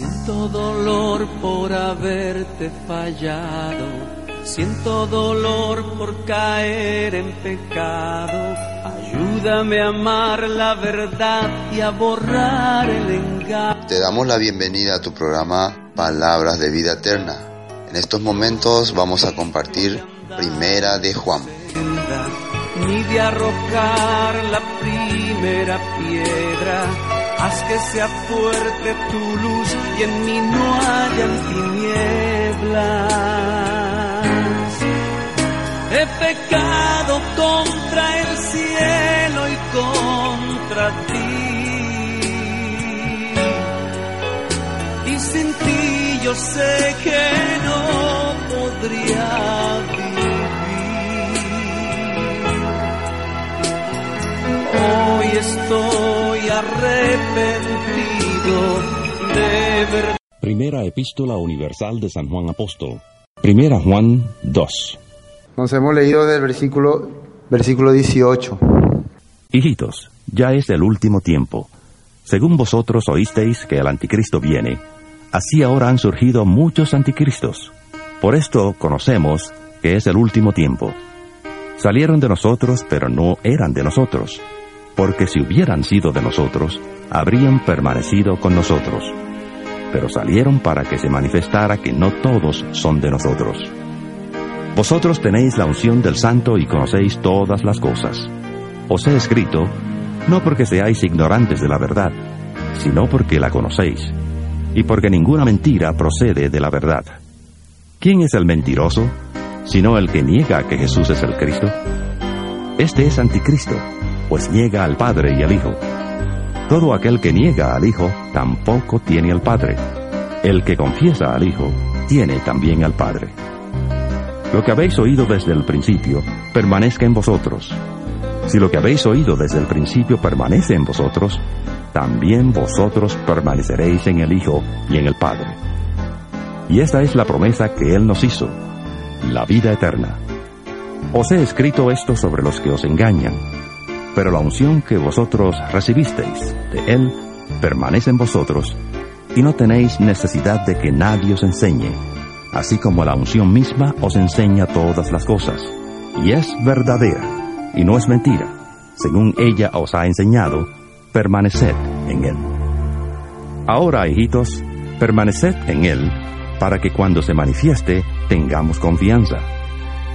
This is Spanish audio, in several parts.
Siento dolor por haberte fallado, siento dolor por caer en pecado. Ayúdame a amar la verdad y a borrar el engaño. Te damos la bienvenida a tu programa Palabras de Vida Eterna. En estos momentos vamos a compartir Primera de Juan. Ni de arrojar la primera piedra haz que sea fuerte tu luz y en mí no hayan tinieblas. He pecado contra el cielo y contra ti. Y sin ti yo sé que no podría Hoy estoy arrepentido de verdad. Primera Epístola Universal de San Juan Apóstol. Primera Juan 2. Nos hemos leído del versículo, versículo 18. Hijitos, ya es el último tiempo. Según vosotros oísteis que el anticristo viene, así ahora han surgido muchos anticristos. Por esto conocemos que es el último tiempo. Salieron de nosotros, pero no eran de nosotros, porque si hubieran sido de nosotros, habrían permanecido con nosotros. Pero salieron para que se manifestara que no todos son de nosotros. Vosotros tenéis la unción del Santo y conocéis todas las cosas. Os he escrito, no porque seáis ignorantes de la verdad, sino porque la conocéis, y porque ninguna mentira procede de la verdad. ¿Quién es el mentiroso, sino el que niega que Jesús es el Cristo? Este es anticristo, pues niega al Padre y al Hijo. Todo aquel que niega al Hijo tampoco tiene al Padre. El que confiesa al Hijo tiene también al Padre. Lo que habéis oído desde el principio permanezca en vosotros. Si lo que habéis oído desde el principio permanece en vosotros, también vosotros permaneceréis en el Hijo y en el Padre. Y esta es la promesa que Él nos hizo, la vida eterna. Os he escrito esto sobre los que os engañan, pero la unción que vosotros recibisteis de Él permanece en vosotros, y no tenéis necesidad de que nadie os enseñe, así como la unción misma os enseña todas las cosas, y es verdadera, y no es mentira. Según ella os ha enseñado, permaneced en Él. Ahora, hijitos, permaneced en Él, para que cuando se manifieste tengamos confianza,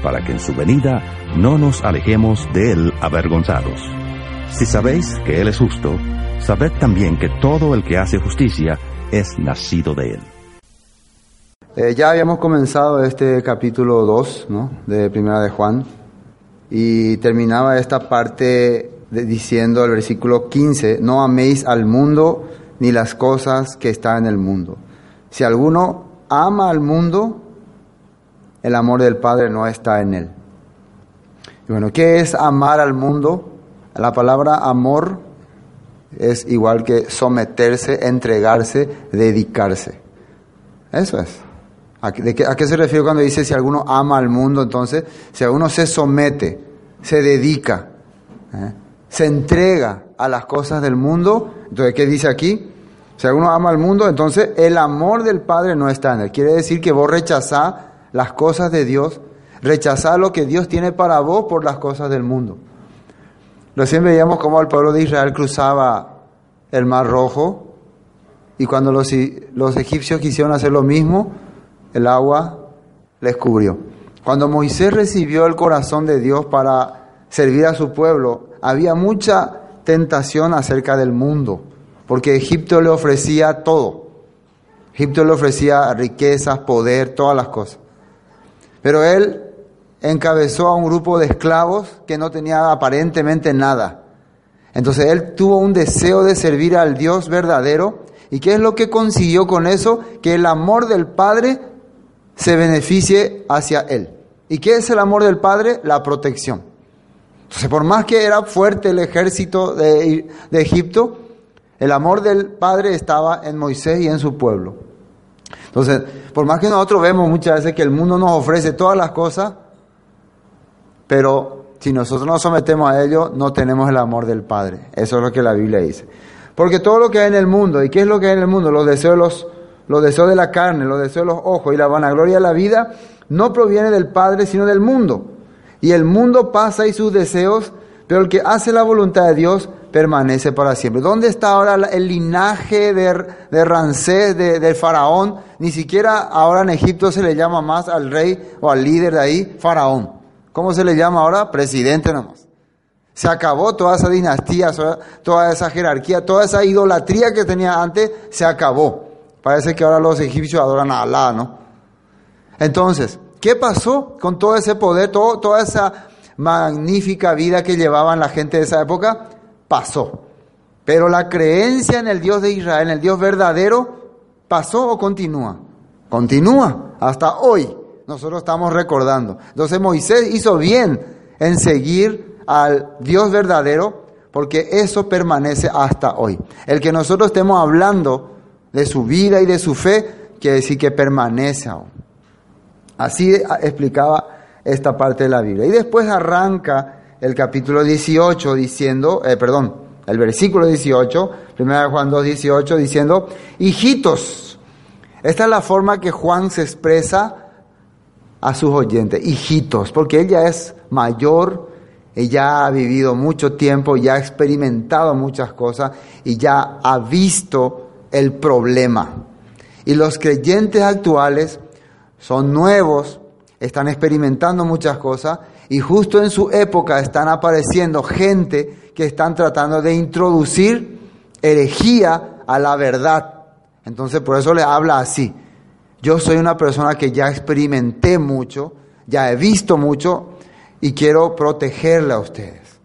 para que en su venida no nos alejemos de Él avergonzados. Si sabéis que Él es justo, sabed también que todo el que hace justicia es nacido de Él. Eh, ya habíamos comenzado este capítulo 2 ¿no? de Primera de Juan y terminaba esta parte diciendo el versículo 15, no améis al mundo ni las cosas que están en el mundo. Si alguno ama al mundo, el amor del Padre no está en él. Y bueno, ¿qué es amar al mundo? La palabra amor es igual que someterse, entregarse, dedicarse. Eso es. ¿A qué, se refiere cuando dice si alguno ama al mundo? Entonces, si alguno se somete, se dedica, ¿eh? se entrega a las cosas del mundo, entonces, ¿qué dice aquí? Si alguno ama al mundo, entonces el amor del Padre no está en él. Quiere decir que vos rechazás las cosas de Dios, rechazás lo que Dios tiene para vos por las cosas del mundo. Recién veíamos cómo el pueblo de Israel cruzaba el Mar Rojo y cuando los, los egipcios quisieron hacer lo mismo, el agua les cubrió. Cuando Moisés recibió el corazón de Dios para servir a su pueblo, había mucha tentación acerca del mundo, porque Egipto le ofrecía todo. Egipto le ofrecía riquezas, poder, todas las cosas. Pero él encabezó a un grupo de esclavos que no tenía aparentemente nada. Entonces él tuvo un deseo de servir al Dios verdadero. ¿Y qué es lo que consiguió con eso? Que el amor del Padre se beneficie hacia él. ¿Y qué es el amor del Padre? La protección. Entonces, por más que era fuerte el ejército de, de Egipto, el amor del Padre estaba en Moisés y en su pueblo. Entonces, por más que nosotros vemos muchas veces que el mundo nos ofrece todas las cosas, pero si nosotros nos sometemos a ello, no tenemos el amor del Padre. Eso es lo que la Biblia dice. Porque todo lo que hay en el mundo, ¿y qué es lo que hay en el mundo? Los deseos de los los deseos de la carne, los deseos de los ojos y la vanagloria de la vida no proviene del Padre, sino del mundo. Y el mundo pasa y sus deseos, pero el que hace la voluntad de Dios permanece para siempre. ¿Dónde está ahora el linaje de, de Ramsés, de, faraón? Ni siquiera ahora en Egipto se le llama más al rey o al líder de ahí, faraón. ¿Cómo se le llama ahora? Presidente nomás. Se acabó toda esa dinastía, toda esa jerarquía, toda esa idolatría que tenía antes, se acabó. Parece que ahora los egipcios adoran a Alá, ¿no? Entonces, ¿qué pasó con todo ese poder, todo, toda esa magnífica vida que llevaban la gente de esa época? Pasó. Pero la creencia en el Dios de Israel, en el Dios verdadero, ¿pasó o continúa? Continúa hasta hoy. Nosotros estamos recordando. Entonces Moisés hizo bien en seguir al Dios verdadero, porque eso permanece hasta hoy. El que nosotros estemos hablando de su vida y de su fe, quiere decir que permanece aún. Así explicaba esta parte de la Biblia. Y después arranca el capítulo 18 diciendo, eh, perdón, el versículo 18, 1 Juan 2, 18, diciendo, hijitos. Esta es la forma que Juan se expresa a sus oyentes, hijitos, porque ella es mayor ella ha vivido mucho tiempo, ya ha experimentado muchas cosas y ya ha visto el problema. Y los creyentes actuales son nuevos, están experimentando muchas cosas y justo en su época están apareciendo gente que están tratando de introducir herejía a la verdad. Entonces por eso le habla así. Yo soy una persona que ya experimenté mucho, ya he visto mucho y quiero protegerla a ustedes.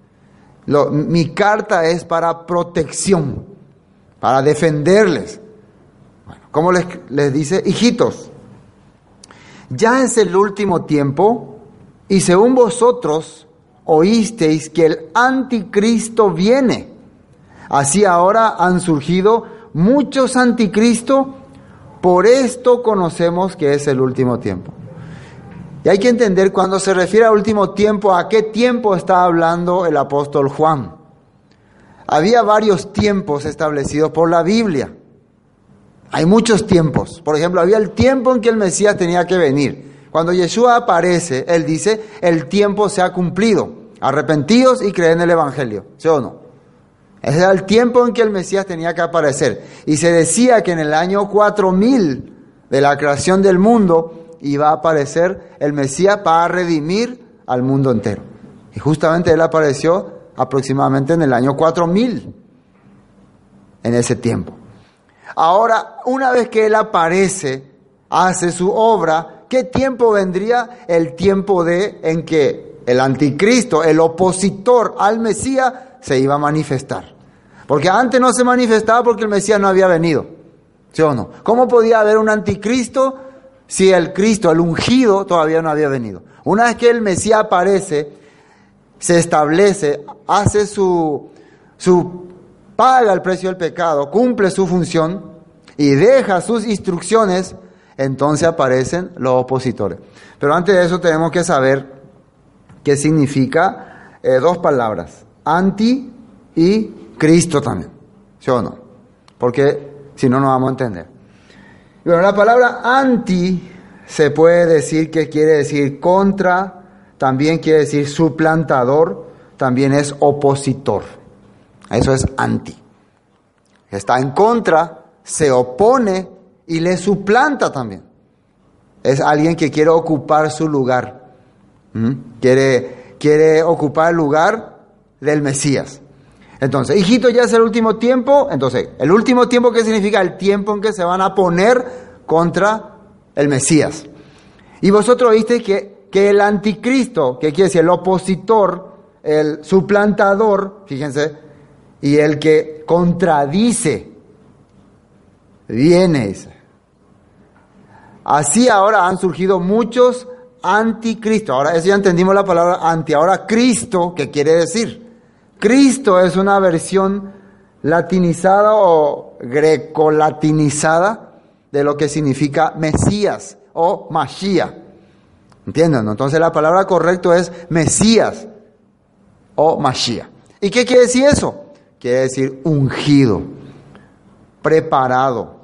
mi carta es para protección, para defenderles. Bueno, ¿cómo les, les dice? Hijitos, ya es el último tiempo y según vosotros oísteis que el anticristo viene. Así ahora han surgido muchos anticristos, por esto conocemos que es el último tiempo. Y hay que entender cuando se refiere a último tiempo, a qué tiempo está hablando el apóstol Juan. Había varios tiempos establecidos por la Biblia. Hay muchos tiempos. Por ejemplo, había el tiempo en que el Mesías tenía que venir. Cuando Yeshua aparece, él dice, el tiempo se ha cumplido. Arrepentidos y creen en el Evangelio. ¿Sí o no? Ese era el tiempo en que el Mesías tenía que aparecer. Y se decía que en el año 4000 de la creación del mundo, va a aparecer el Mesías para redimir al mundo entero. Y justamente él apareció aproximadamente en el año 4000, en ese tiempo. Ahora, una vez que él aparece, hace su obra, ¿qué tiempo vendría? El tiempo de en que el anticristo, el opositor al Mesías, se iba a manifestar. Porque antes no se manifestaba porque el Mesías no había venido. ¿Sí o no? ¿Cómo podía haber un anticristo si el Cristo, el ungido, todavía no había venido. Una vez que el Mesías aparece, se establece, hace su, su, paga el precio del pecado, cumple su función y deja sus instrucciones, entonces aparecen los opositores. Pero antes de eso tenemos que saber qué significa eh, dos palabras, anti y Cristo también, ¿sí o no? Porque si no, no vamos a entender. Bueno, la palabra anti se puede decir que quiere decir contra, también quiere decir suplantador, también es opositor. Eso es anti. Está en contra, se opone y le suplanta también. Es alguien que quiere ocupar su lugar. ¿Mm? Quiere, quiere ocupar el lugar del Mesías. Entonces, hijito, ya es el último tiempo. Entonces, el último tiempo, ¿qué significa? El tiempo en que se van a poner contra el Mesías. Y vosotros viste que, que el anticristo, que quiere decir el opositor, el suplantador, fíjense, y el que contradice, viene. Así ahora han surgido muchos anticristos. Ahora, eso ya entendimos la palabra anti. Ahora, Cristo, ¿qué quiere decir? Cristo es una versión latinizada o grecolatinizada de lo que significa Mesías o Mashiach. ¿Entienden? Entonces la palabra correcta es Mesías o Mashiach. ¿Y qué quiere decir eso? Quiere decir ungido, preparado,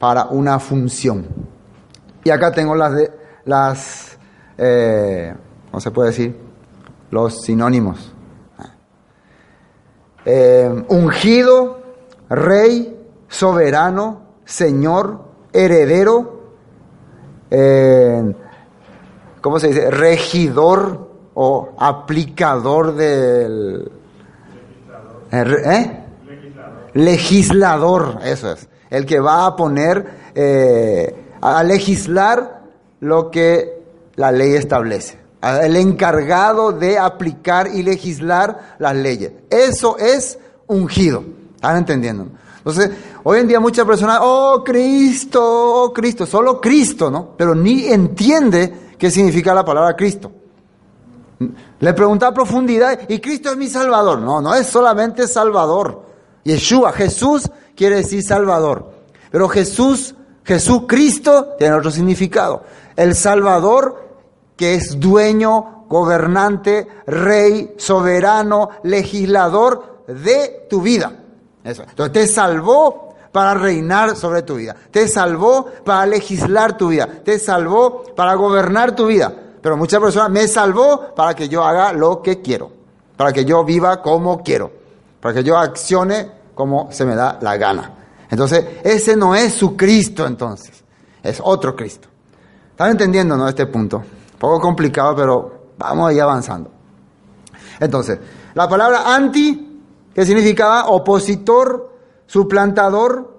para una función. Y acá tengo las, de, las eh, ¿cómo se puede decir? Los sinónimos. Eh, ungido, rey, soberano, señor, heredero, eh, ¿cómo se dice? Regidor o aplicador del... ¿Eh? Legislador, eso es. El que va a poner, a legislar lo que la ley establece. El encargado de aplicar y legislar las leyes. Eso es ungido. ¿Están entendiendo? Entonces, hoy en día muchas personas, oh Cristo, oh Cristo, solo Cristo, ¿no? Pero ni entiende qué significa la palabra Cristo. Le pregunta a profundidad, ¿y Cristo es mi Salvador? No, no es solamente Salvador. Yeshua, Jesús quiere decir Salvador. Pero Jesús, Jesucristo tiene otro significado. El Salvador que es dueño, gobernante, rey, soberano, legislador de tu vida. Eso. Entonces te salvó para reinar sobre tu vida. Te salvó para legislar tu vida. Te salvó para gobernar tu vida. Pero muchas personas me salvó para que yo haga lo que quiero. Para que yo viva como quiero. Para que yo accione como se me da la gana. Entonces, ese no es su Cristo entonces. Es otro Cristo. ¿Están entendiendo, no, este punto? poco complicado, pero vamos ahí avanzando. Entonces, la palabra anti, que significaba opositor, suplantador,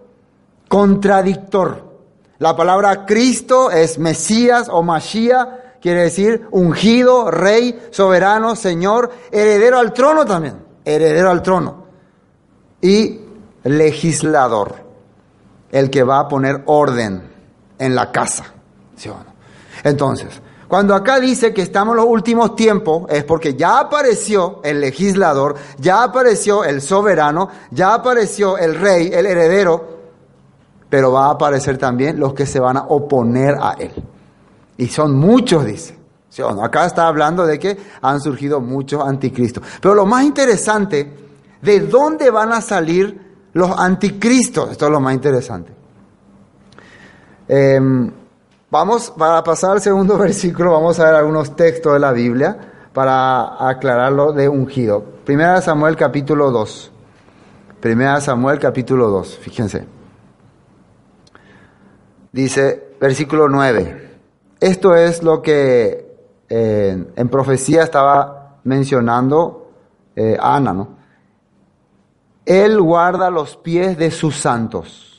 contradictor. La palabra Cristo es Mesías o Mashiach, quiere decir ungido, rey, soberano, señor, heredero al trono también, heredero al trono. Y legislador, el que va a poner orden en la casa. ¿sí o no? Entonces, cuando acá dice que estamos en los últimos tiempos, es porque ya apareció el legislador, ya apareció el soberano, ya apareció el rey, el heredero, pero va a aparecer también los que se van a oponer a él. Y son muchos, dice. Acá está hablando de que han surgido muchos anticristos. Pero lo más interesante, ¿de dónde van a salir los anticristos? Esto es lo más interesante. Eh, Vamos, para pasar al segundo versículo, vamos a ver algunos textos de la Biblia para aclararlo de ungido. Primera Samuel capítulo 2. Primera Samuel capítulo 2, fíjense. Dice, versículo 9. Esto es lo que eh, en profecía estaba mencionando eh, Ana, ¿no? Él guarda los pies de sus santos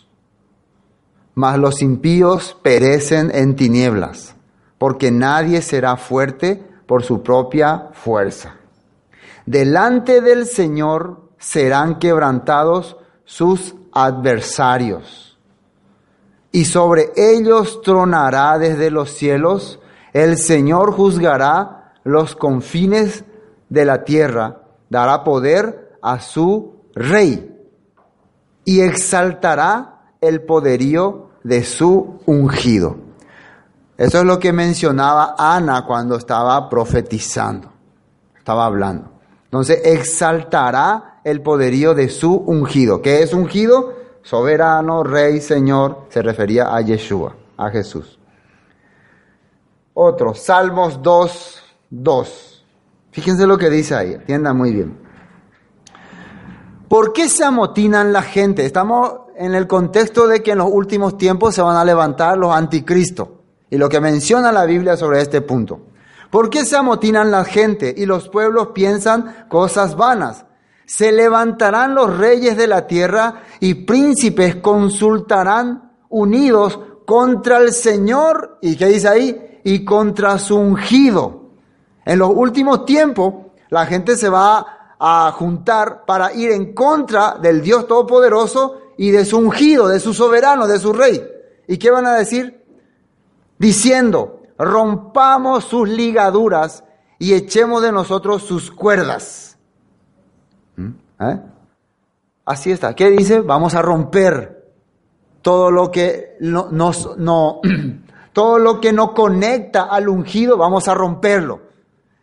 mas los impíos perecen en tinieblas, porque nadie será fuerte por su propia fuerza. Delante del Señor serán quebrantados sus adversarios, y sobre ellos tronará desde los cielos, el Señor juzgará los confines de la tierra, dará poder a su rey, y exaltará el poderío de su ungido. Eso es lo que mencionaba Ana cuando estaba profetizando, estaba hablando. Entonces exaltará el poderío de su ungido. ¿Qué es ungido? Soberano, rey, señor, se refería a Yeshua, a Jesús. Otro, Salmos 2, 2. Fíjense lo que dice ahí, entiendan muy bien. ¿Por qué se amotinan la gente? Estamos en el contexto de que en los últimos tiempos se van a levantar los anticristos. Y lo que menciona la Biblia sobre este punto. ¿Por qué se amotinan la gente y los pueblos piensan cosas vanas? Se levantarán los reyes de la tierra y príncipes consultarán unidos contra el Señor. ¿Y qué dice ahí? Y contra su ungido. En los últimos tiempos la gente se va a juntar para ir en contra del Dios Todopoderoso y de su ungido, de su soberano, de su rey. ¿Y qué van a decir? Diciendo, rompamos sus ligaduras y echemos de nosotros sus cuerdas. ¿Mm? ¿Eh? Así está. ¿Qué dice? Vamos a romper todo lo que no, nos, no, todo lo que no conecta al ungido, vamos a romperlo.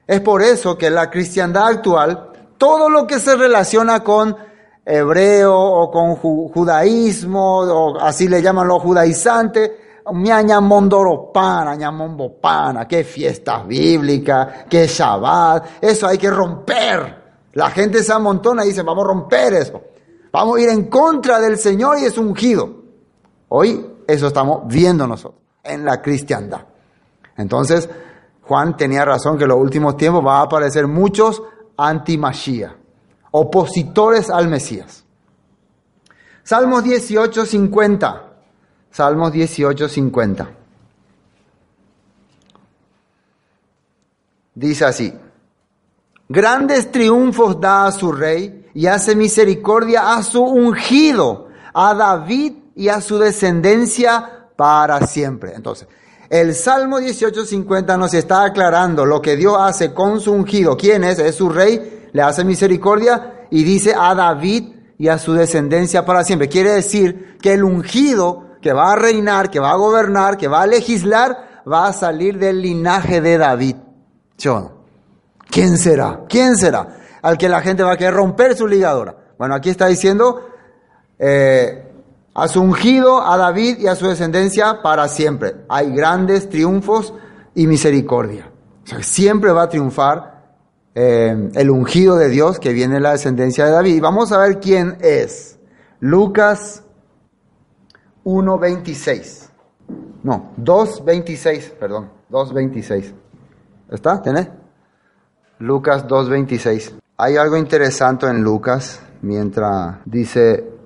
Es por eso que la cristiandad actual, todo lo que se relaciona con hebreo o con judaísmo, o así le llaman los judaizantes, Miaña Mondoropana, Ñamombopana, qué fiestas bíblicas, qué Shabbat, eso hay que romper. La gente se amontona y dice, vamos a romper eso. Vamos a ir en contra del Señor y es ungido. Hoy eso estamos viendo nosotros en la cristiandad. Entonces, Juan tenía razón que en los últimos tiempos va a aparecer muchos anti opositores al Mesías. Salmos 18, 50. Salmos 18, 50. Dice así, grandes triunfos da a su rey y hace misericordia a su ungido, a David y a su descendencia para siempre. Entonces, el Salmo 18.50 nos está aclarando lo que Dios hace con su ungido. ¿Quién es? Es su rey, le hace misericordia y dice a David y a su descendencia para siempre. Quiere decir que el ungido que va a reinar, que va a gobernar, que va a legislar, va a salir del linaje de David. Yo ¿Quién será? ¿Quién será? Al que la gente va a querer romper su ligadora. Bueno, aquí está diciendo eh, a su ungido, a David y a su descendencia para siempre. Hay grandes triunfos y misericordia. O sea, siempre va a triunfar eh, el ungido de Dios que viene en la descendencia de David. Y vamos a ver quién es. Lucas 1.26. No, 2.26, perdón, 2.26. ¿Está? ¿Tenés? Lucas 2.26. Hay algo interesante en Lucas mientras dice,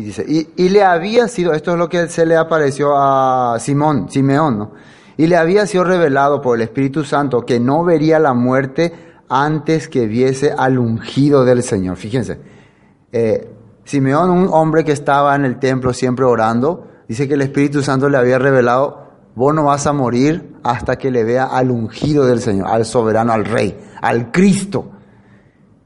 dice y, y, le había sido, esto es lo que se le apareció a Simón, Simeón, ¿no? Y le había sido revelado por el Espíritu Santo que no vería la muerte antes que viese al ungido del Señor. Fíjense, eh, Simeón, un hombre que estaba en el templo siempre orando, dice que el Espíritu Santo le había revelado, vos no vas a morir hasta que le vea al ungido del Señor, al soberano, al rey, al Cristo.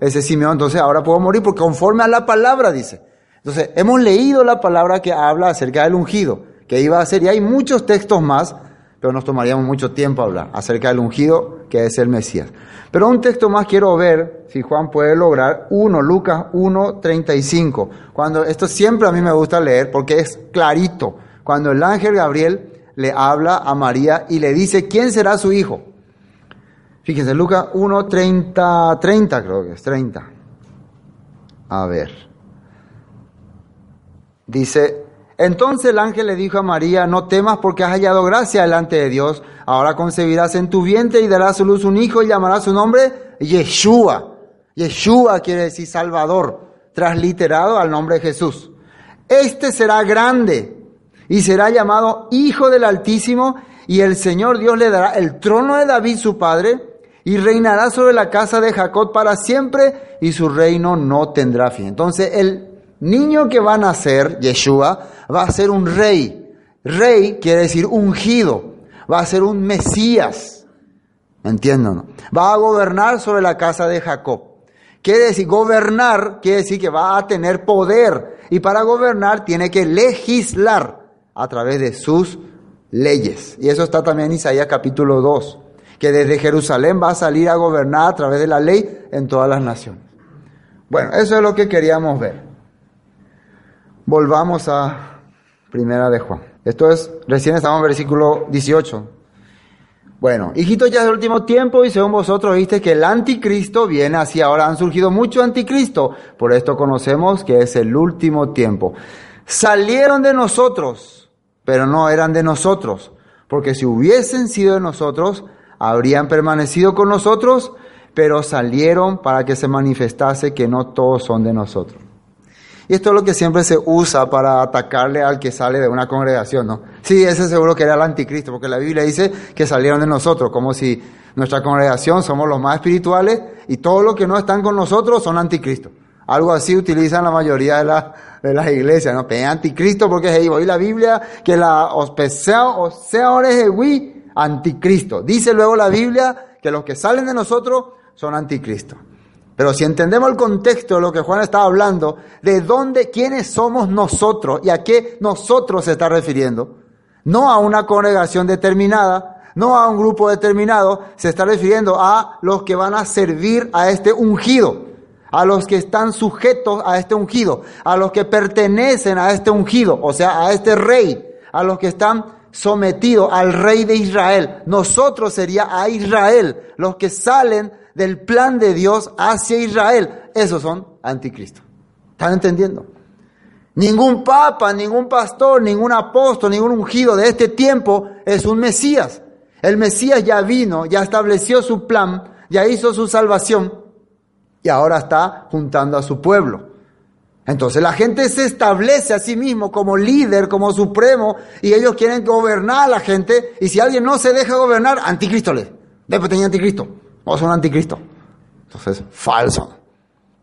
ese Simeón, entonces ahora puedo morir porque conforme a la palabra dice. Entonces, hemos leído la palabra que habla acerca del ungido, que iba a ser, y hay muchos textos más, pero nos tomaríamos mucho tiempo hablar acerca del ungido que es el Mesías. Pero un texto más quiero ver, si Juan puede lograr, 1, Lucas 1, 35. Cuando, esto siempre a mí me gusta leer porque es clarito. Cuando el ángel Gabriel le habla a María y le dice quién será su hijo. Fíjense, Lucas 1, 30, 30 creo que es, 30. A ver. Dice, entonces el ángel le dijo a María, no temas porque has hallado gracia delante de Dios. Ahora concebirás en tu vientre y darás a luz un hijo y llamarás su nombre Yeshua. Yeshua quiere decir Salvador, transliterado al nombre de Jesús. Este será grande y será llamado Hijo del Altísimo y el Señor Dios le dará el trono de David su padre y reinará sobre la casa de Jacob para siempre y su reino no tendrá fin. Entonces el niño que va a nacer, Yeshua, va a ser un rey. Rey quiere decir ungido, va a ser un Mesías. ¿Entienden? No? Va a gobernar sobre la casa de Jacob. Quiere decir, gobernar quiere decir que va a tener poder. Y para gobernar tiene que legislar a través de sus leyes. Y eso está también en Isaías capítulo 2, que desde Jerusalén va a salir a gobernar a través de la ley en todas las naciones. Bueno, eso es lo que queríamos ver. Volvamos a Primera de Juan. Esto es, recién estamos en versículo 18. Bueno, hijitos, ya es el último tiempo y según vosotros viste que el anticristo viene así. Ahora han surgido muchos anticristo. Por esto conocemos que es el último tiempo. Salieron de nosotros, pero no eran de nosotros. Porque si hubiesen sido de nosotros, habrían permanecido con nosotros, pero salieron para que se manifestase que no todos son de nosotros. Y esto es lo que siempre se usa para atacarle al que sale de una congregación, ¿no? Sí, ese seguro que era el anticristo, porque la Biblia dice que salieron de nosotros, como si nuestra congregación somos los más espirituales y todos los que no están con nosotros son anticristos. Algo así utilizan la mayoría de, la, de las iglesias, ¿no? Pe anticristo porque es ahí la Biblia que la o sea anticristo. Dice luego la Biblia que los que salen de nosotros son anticristo. Pero si entendemos el contexto de lo que Juan está hablando, de dónde, quiénes somos nosotros y a qué nosotros se está refiriendo, no a una congregación determinada, no a un grupo determinado, se está refiriendo a los que van a servir a este ungido, a los que están sujetos a este ungido, a los que pertenecen a este ungido, o sea, a este rey, a los que están sometidos al rey de Israel. Nosotros sería a Israel, los que salen del plan de Dios hacia Israel. Esos son anticristos. ¿Están entendiendo? Ningún papa, ningún pastor, ningún apóstol, ningún ungido de este tiempo es un Mesías. El Mesías ya vino, ya estableció su plan, ya hizo su salvación y ahora está juntando a su pueblo. Entonces la gente se establece a sí mismo como líder, como supremo, y ellos quieren gobernar a la gente, y si alguien no se deja gobernar, anticristo le. Después tenía anticristo, o son anticristo. Entonces, falso.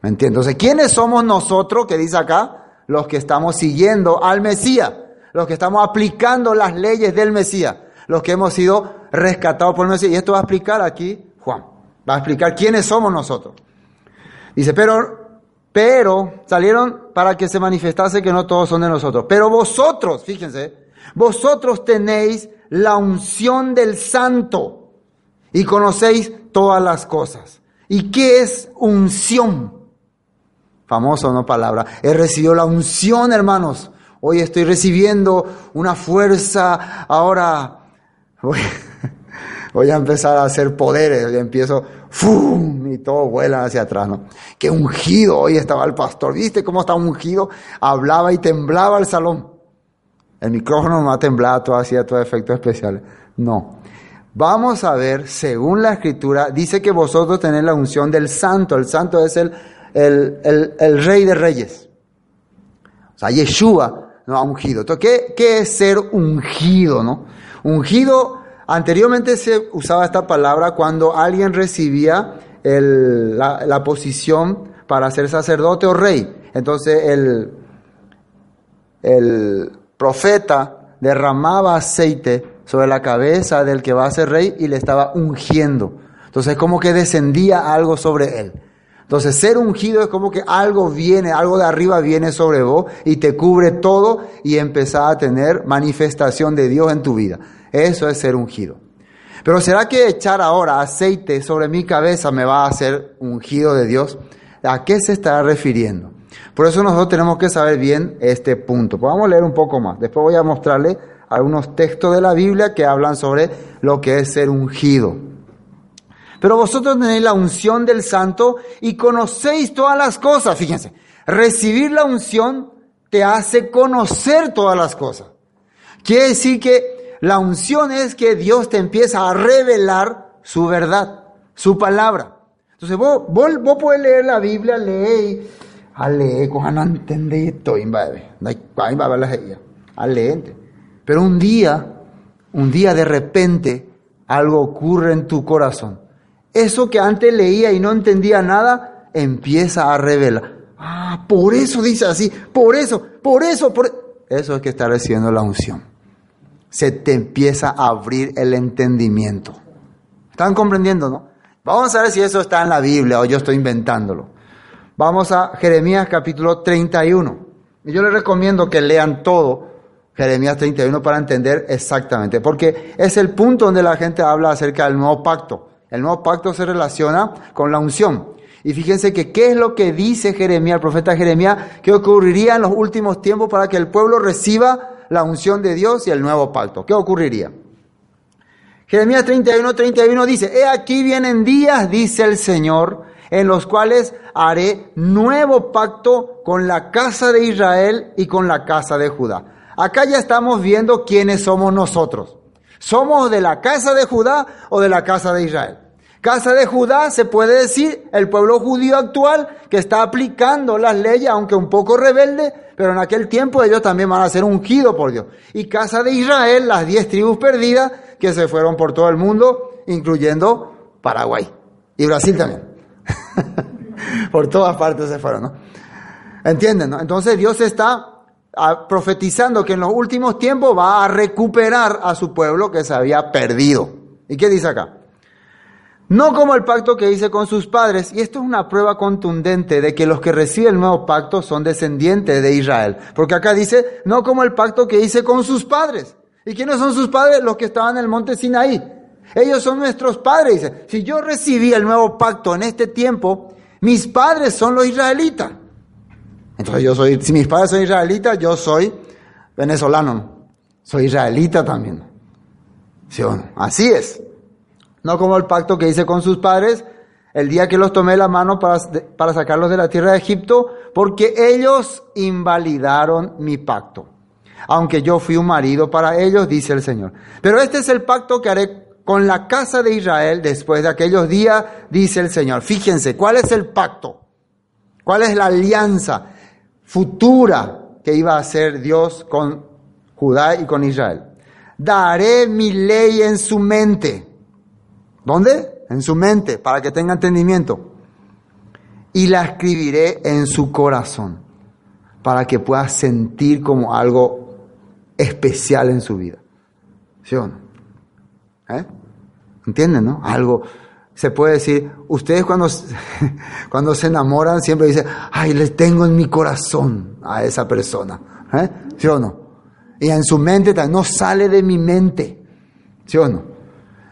¿Me entiendes? Entonces, ¿quiénes somos nosotros, que dice acá? Los que estamos siguiendo al Mesías, los que estamos aplicando las leyes del Mesías, los que hemos sido rescatados por el Mesías. Y esto va a explicar aquí Juan, va a explicar quiénes somos nosotros. Dice, pero, pero salieron para que se manifestase que no todos son de nosotros. Pero vosotros, fíjense, vosotros tenéis la unción del santo y conocéis todas las cosas. ¿Y qué es unción? Famoso, ¿no? Palabra. He recibido la unción, hermanos. Hoy estoy recibiendo una fuerza. Ahora voy a empezar a hacer poderes. Y empiezo, ¡fum! Y todo vuela hacia atrás, ¿no? Qué ungido hoy estaba el pastor. ¿Viste cómo estaba ungido? Hablaba y temblaba el salón. El micrófono no temblaba, todo hacía todo efectos especiales. No. Vamos a ver, según la escritura, dice que vosotros tenéis la unción del santo. El santo es el, el, el, rey de reyes. O sea, Yeshua no ha ungido. Entonces, ¿qué, ¿qué es ser ungido? ¿no? Ungido Anteriormente se usaba esta palabra cuando alguien recibía la, posición para ser sacerdote o rey. Entonces el, el profeta derramaba aceite sobre la cabeza del que va a ser rey y le estaba ungiendo. Entonces como que descendía algo sobre él. Entonces ser ungido es como que algo viene, algo de arriba viene sobre vos y te cubre todo y empezás a tener manifestación de Dios en tu vida. Eso es ser ungido. Pero ¿será que echar ahora aceite sobre mi cabeza me va a hacer ungido de Dios? ¿A qué se estará refiriendo? Por eso nosotros tenemos que saber bien este punto. Pues vamos a leer un poco más. Después voy a mostrarle algunos textos de la Biblia que hablan sobre lo que es ser ungido. Pero vosotros tenéis la unción del santo y conocéis todas las cosas. Fíjense, recibir la unción te hace conocer todas las cosas. Quiere decir que la unción es que Dios te empieza a revelar su verdad, su palabra. Entonces vos, vos, vos puedes leer la Biblia, leer, a leer, no entendés esto, a leer. Pero un día, un día de repente, algo ocurre en tu corazón. Eso que antes leía y no entendía nada, empieza a revelar. Ah, por eso dice así, por eso, por eso, por eso es que está recibiendo la unción se te empieza a abrir el entendimiento. ¿Están comprendiendo, no? Vamos a ver si eso está en la Biblia o yo estoy inventándolo. Vamos a Jeremías capítulo 31. Y yo les recomiendo que lean todo Jeremías 31 para entender exactamente, porque es el punto donde la gente habla acerca del nuevo pacto. El nuevo pacto se relaciona con la unción. Y fíjense que qué es lo que dice Jeremías, el profeta Jeremías, que ocurriría en los últimos tiempos para que el pueblo reciba la unción de Dios y el nuevo pacto. ¿Qué ocurriría? Jeremías 31, 31 dice, He aquí vienen días, dice el Señor, en los cuales haré nuevo pacto con la casa de Israel y con la casa de Judá. Acá ya estamos viendo quiénes somos nosotros. ¿Somos de la casa de Judá o de la casa de Israel? Casa de Judá se puede decir el pueblo judío actual que está aplicando las leyes, aunque un poco rebelde, pero en aquel tiempo ellos también van a ser ungidos por Dios. Y casa de Israel, las diez tribus perdidas que se fueron por todo el mundo, incluyendo Paraguay y Brasil también. por todas partes se fueron, ¿no? ¿Entienden? no? Entonces Dios está ah, profetizando que en los últimos tiempos va a recuperar a su pueblo que se había perdido. ¿Y qué dice acá? No como el pacto que hice con sus padres, y esto es una prueba contundente de que los que reciben el nuevo pacto son descendientes de Israel. Porque acá dice, no como el pacto que hice con sus padres. ¿Y quiénes son sus padres? Los que estaban en el monte Sinaí. Ellos son nuestros padres. Dice, si yo recibí el nuevo pacto en este tiempo, mis padres son los israelitas. Entonces yo soy, si mis padres son israelitas, yo soy venezolano. Soy israelita también. ¿Sí? Así es. No como el pacto que hice con sus padres el día que los tomé la mano para, para sacarlos de la tierra de Egipto, porque ellos invalidaron mi pacto. Aunque yo fui un marido para ellos, dice el Señor. Pero este es el pacto que haré con la casa de Israel después de aquellos días, dice el Señor. Fíjense, ¿cuál es el pacto? ¿Cuál es la alianza futura que iba a hacer Dios con Judá y con Israel? Daré mi ley en su mente. ¿Dónde? En su mente, para que tenga entendimiento. Y la escribiré en su corazón, para que pueda sentir como algo especial en su vida. ¿Sí o no? ¿Eh? ¿Entienden, no? Algo, se puede decir, ustedes cuando, cuando se enamoran siempre dicen, ay, le tengo en mi corazón a esa persona. ¿Eh? ¿Sí o no? Y en su mente no sale de mi mente. ¿Sí o no?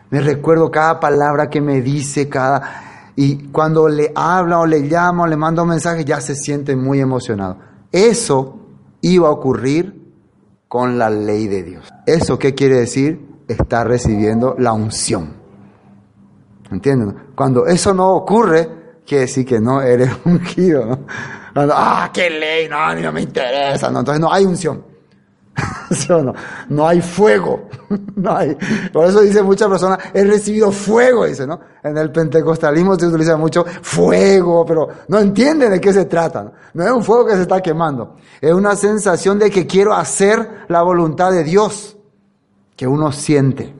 Me recuerdo cada palabra que me dice, cada... Y cuando le habla o le llama o le manda un mensaje, ya se siente muy emocionado. Eso iba a ocurrir con la ley de Dios. ¿Eso qué quiere decir? Está recibiendo la unción. ¿Entienden? Cuando eso no ocurre, quiere decir que no eres ungido. ¿no? Cuando, ah, qué ley, no, a mí no me interesa. No, entonces no hay unción. ¿Sí o no? no hay fuego. no hay. Por eso dice muchas personas, he recibido fuego, dice, ¿no? En el pentecostalismo se utiliza mucho fuego, pero no entienden de qué se trata. ¿no? no es un fuego que se está quemando. Es una sensación de que quiero hacer la voluntad de Dios. Que uno siente.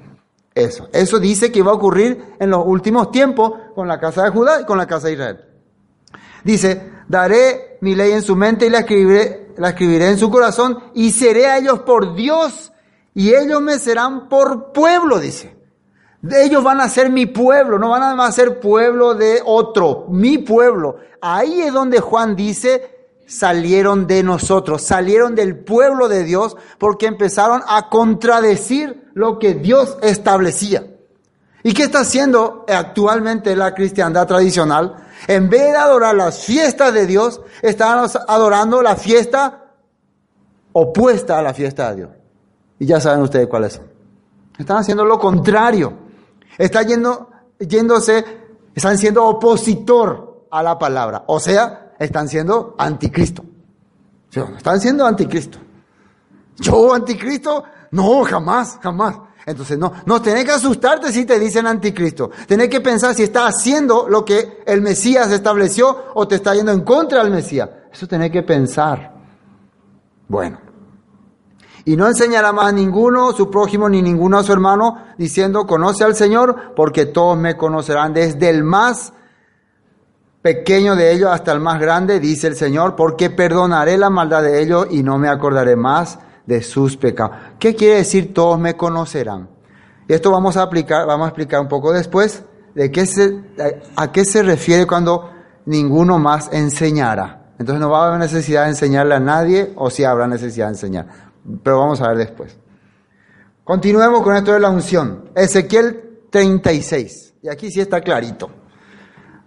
Eso. Eso dice que va a ocurrir en los últimos tiempos con la casa de Judá y con la casa de Israel. Dice, daré mi ley en su mente y la escribiré, la escribiré en su corazón y seré a ellos por Dios y ellos me serán por pueblo, dice. Ellos van a ser mi pueblo, no van a ser pueblo de otro, mi pueblo. Ahí es donde Juan dice, salieron de nosotros, salieron del pueblo de Dios porque empezaron a contradecir lo que Dios establecía. ¿Y qué está haciendo actualmente la cristiandad tradicional? En vez de adorar las fiestas de Dios, están adorando la fiesta opuesta a la fiesta de Dios. Y ya saben ustedes cuáles son. Están haciendo lo contrario. Están yendo, yéndose, están siendo opositor a la palabra. O sea, están siendo anticristo. Están siendo anticristo. ¿Yo anticristo? No, jamás, jamás. Entonces, no, no tenés que asustarte si te dicen anticristo. Tenés que pensar si está haciendo lo que el Mesías estableció o te está yendo en contra del Mesías. Eso tenés que pensar. Bueno. Y no enseñará más a ninguno, su prójimo, ni ninguno a su hermano, diciendo, conoce al Señor, porque todos me conocerán, desde el más pequeño de ellos hasta el más grande, dice el Señor, porque perdonaré la maldad de ellos y no me acordaré más de sus pecados. ¿Qué quiere decir todos me conocerán? Y esto vamos a aplicar, vamos a explicar un poco después de qué se, a qué se refiere cuando ninguno más enseñara. Entonces no va a haber necesidad de enseñarle a nadie o si habrá necesidad de enseñar. Pero vamos a ver después. Continuemos con esto de la unción. Ezequiel 36. Y aquí sí está clarito.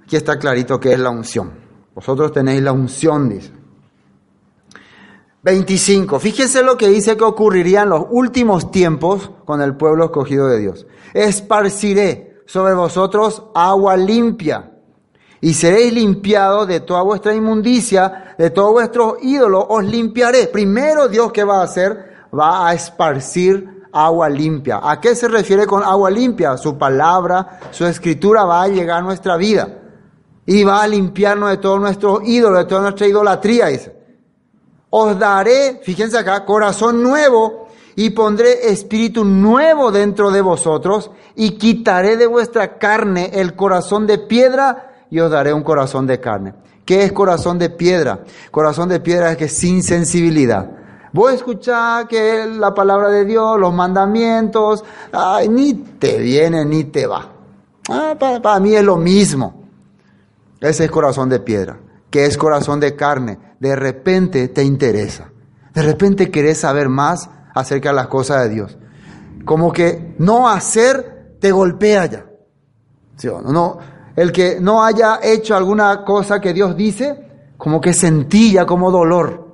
Aquí está clarito que es la unción. Vosotros tenéis la unción, dice. 25. Fíjense lo que dice que ocurriría en los últimos tiempos con el pueblo escogido de Dios. Esparciré sobre vosotros agua limpia y seréis limpiados de toda vuestra inmundicia, de todos vuestros ídolos, os limpiaré. Primero Dios que va a hacer, va a esparcir agua limpia. ¿A qué se refiere con agua limpia? Su palabra, su escritura va a llegar a nuestra vida y va a limpiarnos de todos nuestros ídolos, de toda nuestra idolatría, dice. Os daré, fíjense acá, corazón nuevo y pondré espíritu nuevo dentro de vosotros y quitaré de vuestra carne el corazón de piedra y os daré un corazón de carne. ¿Qué es corazón de piedra? Corazón de piedra es que sin sensibilidad. Vos escuchás que la palabra de Dios, los mandamientos, ay, ni te viene ni te va. Ah, para, para mí es lo mismo. Ese es corazón de piedra. ¿Qué es corazón de carne? De repente te interesa. De repente querés saber más acerca de las cosas de Dios. Como que no hacer te golpea ya. ¿Sí no? El que no haya hecho alguna cosa que Dios dice, como que sentía como dolor.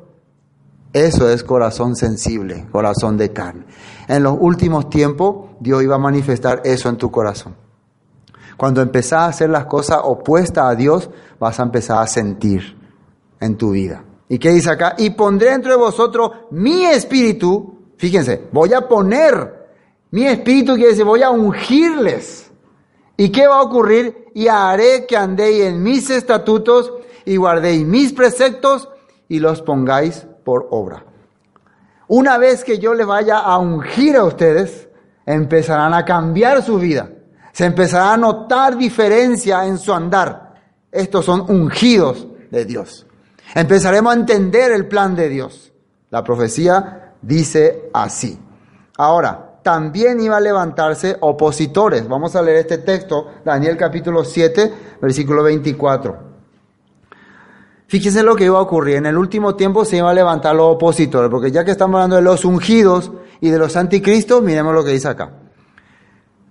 Eso es corazón sensible, corazón de carne. En los últimos tiempos, Dios iba a manifestar eso en tu corazón. Cuando empezás a hacer las cosas opuestas a Dios, vas a empezar a sentir en tu vida. ¿Y qué dice acá? Y pondré entre vosotros mi espíritu. Fíjense, voy a poner mi espíritu, quiere decir, voy a ungirles. ¿Y qué va a ocurrir? Y haré que andéis en mis estatutos y guardéis mis preceptos y los pongáis por obra. Una vez que yo les vaya a ungir a ustedes, empezarán a cambiar su vida. Se empezará a notar diferencia en su andar. Estos son ungidos de Dios. Empezaremos a entender el plan de Dios. La profecía dice así. Ahora, también iba a levantarse opositores. Vamos a leer este texto, Daniel capítulo 7, versículo 24. Fíjense lo que iba a ocurrir. En el último tiempo se iban a levantar los opositores, porque ya que estamos hablando de los ungidos y de los anticristos, miremos lo que dice acá.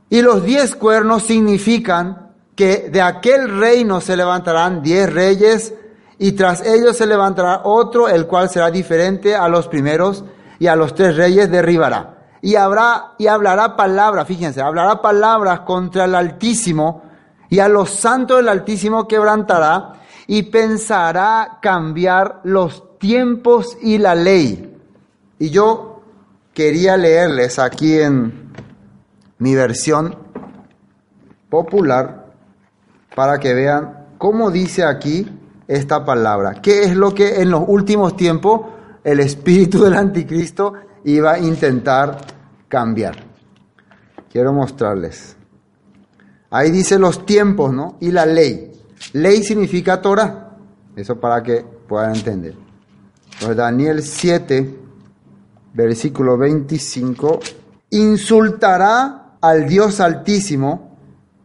Y los diez cuernos significan que de aquel reino se levantarán diez reyes y tras ellos se levantará otro, el cual será diferente a los primeros y a los tres reyes derribará. Y habrá y hablará palabras, fíjense, hablará palabras contra el Altísimo y a los santos del Altísimo quebrantará y pensará cambiar los tiempos y la ley. Y yo quería leerles aquí en mi versión popular para que vean cómo dice aquí esta palabra. ¿Qué es lo que en los últimos tiempos el espíritu del anticristo iba a intentar cambiar? Quiero mostrarles. Ahí dice los tiempos, ¿no? Y la ley. Ley significa Torah. Eso para que puedan entender. Daniel 7, versículo 25, insultará al Dios Altísimo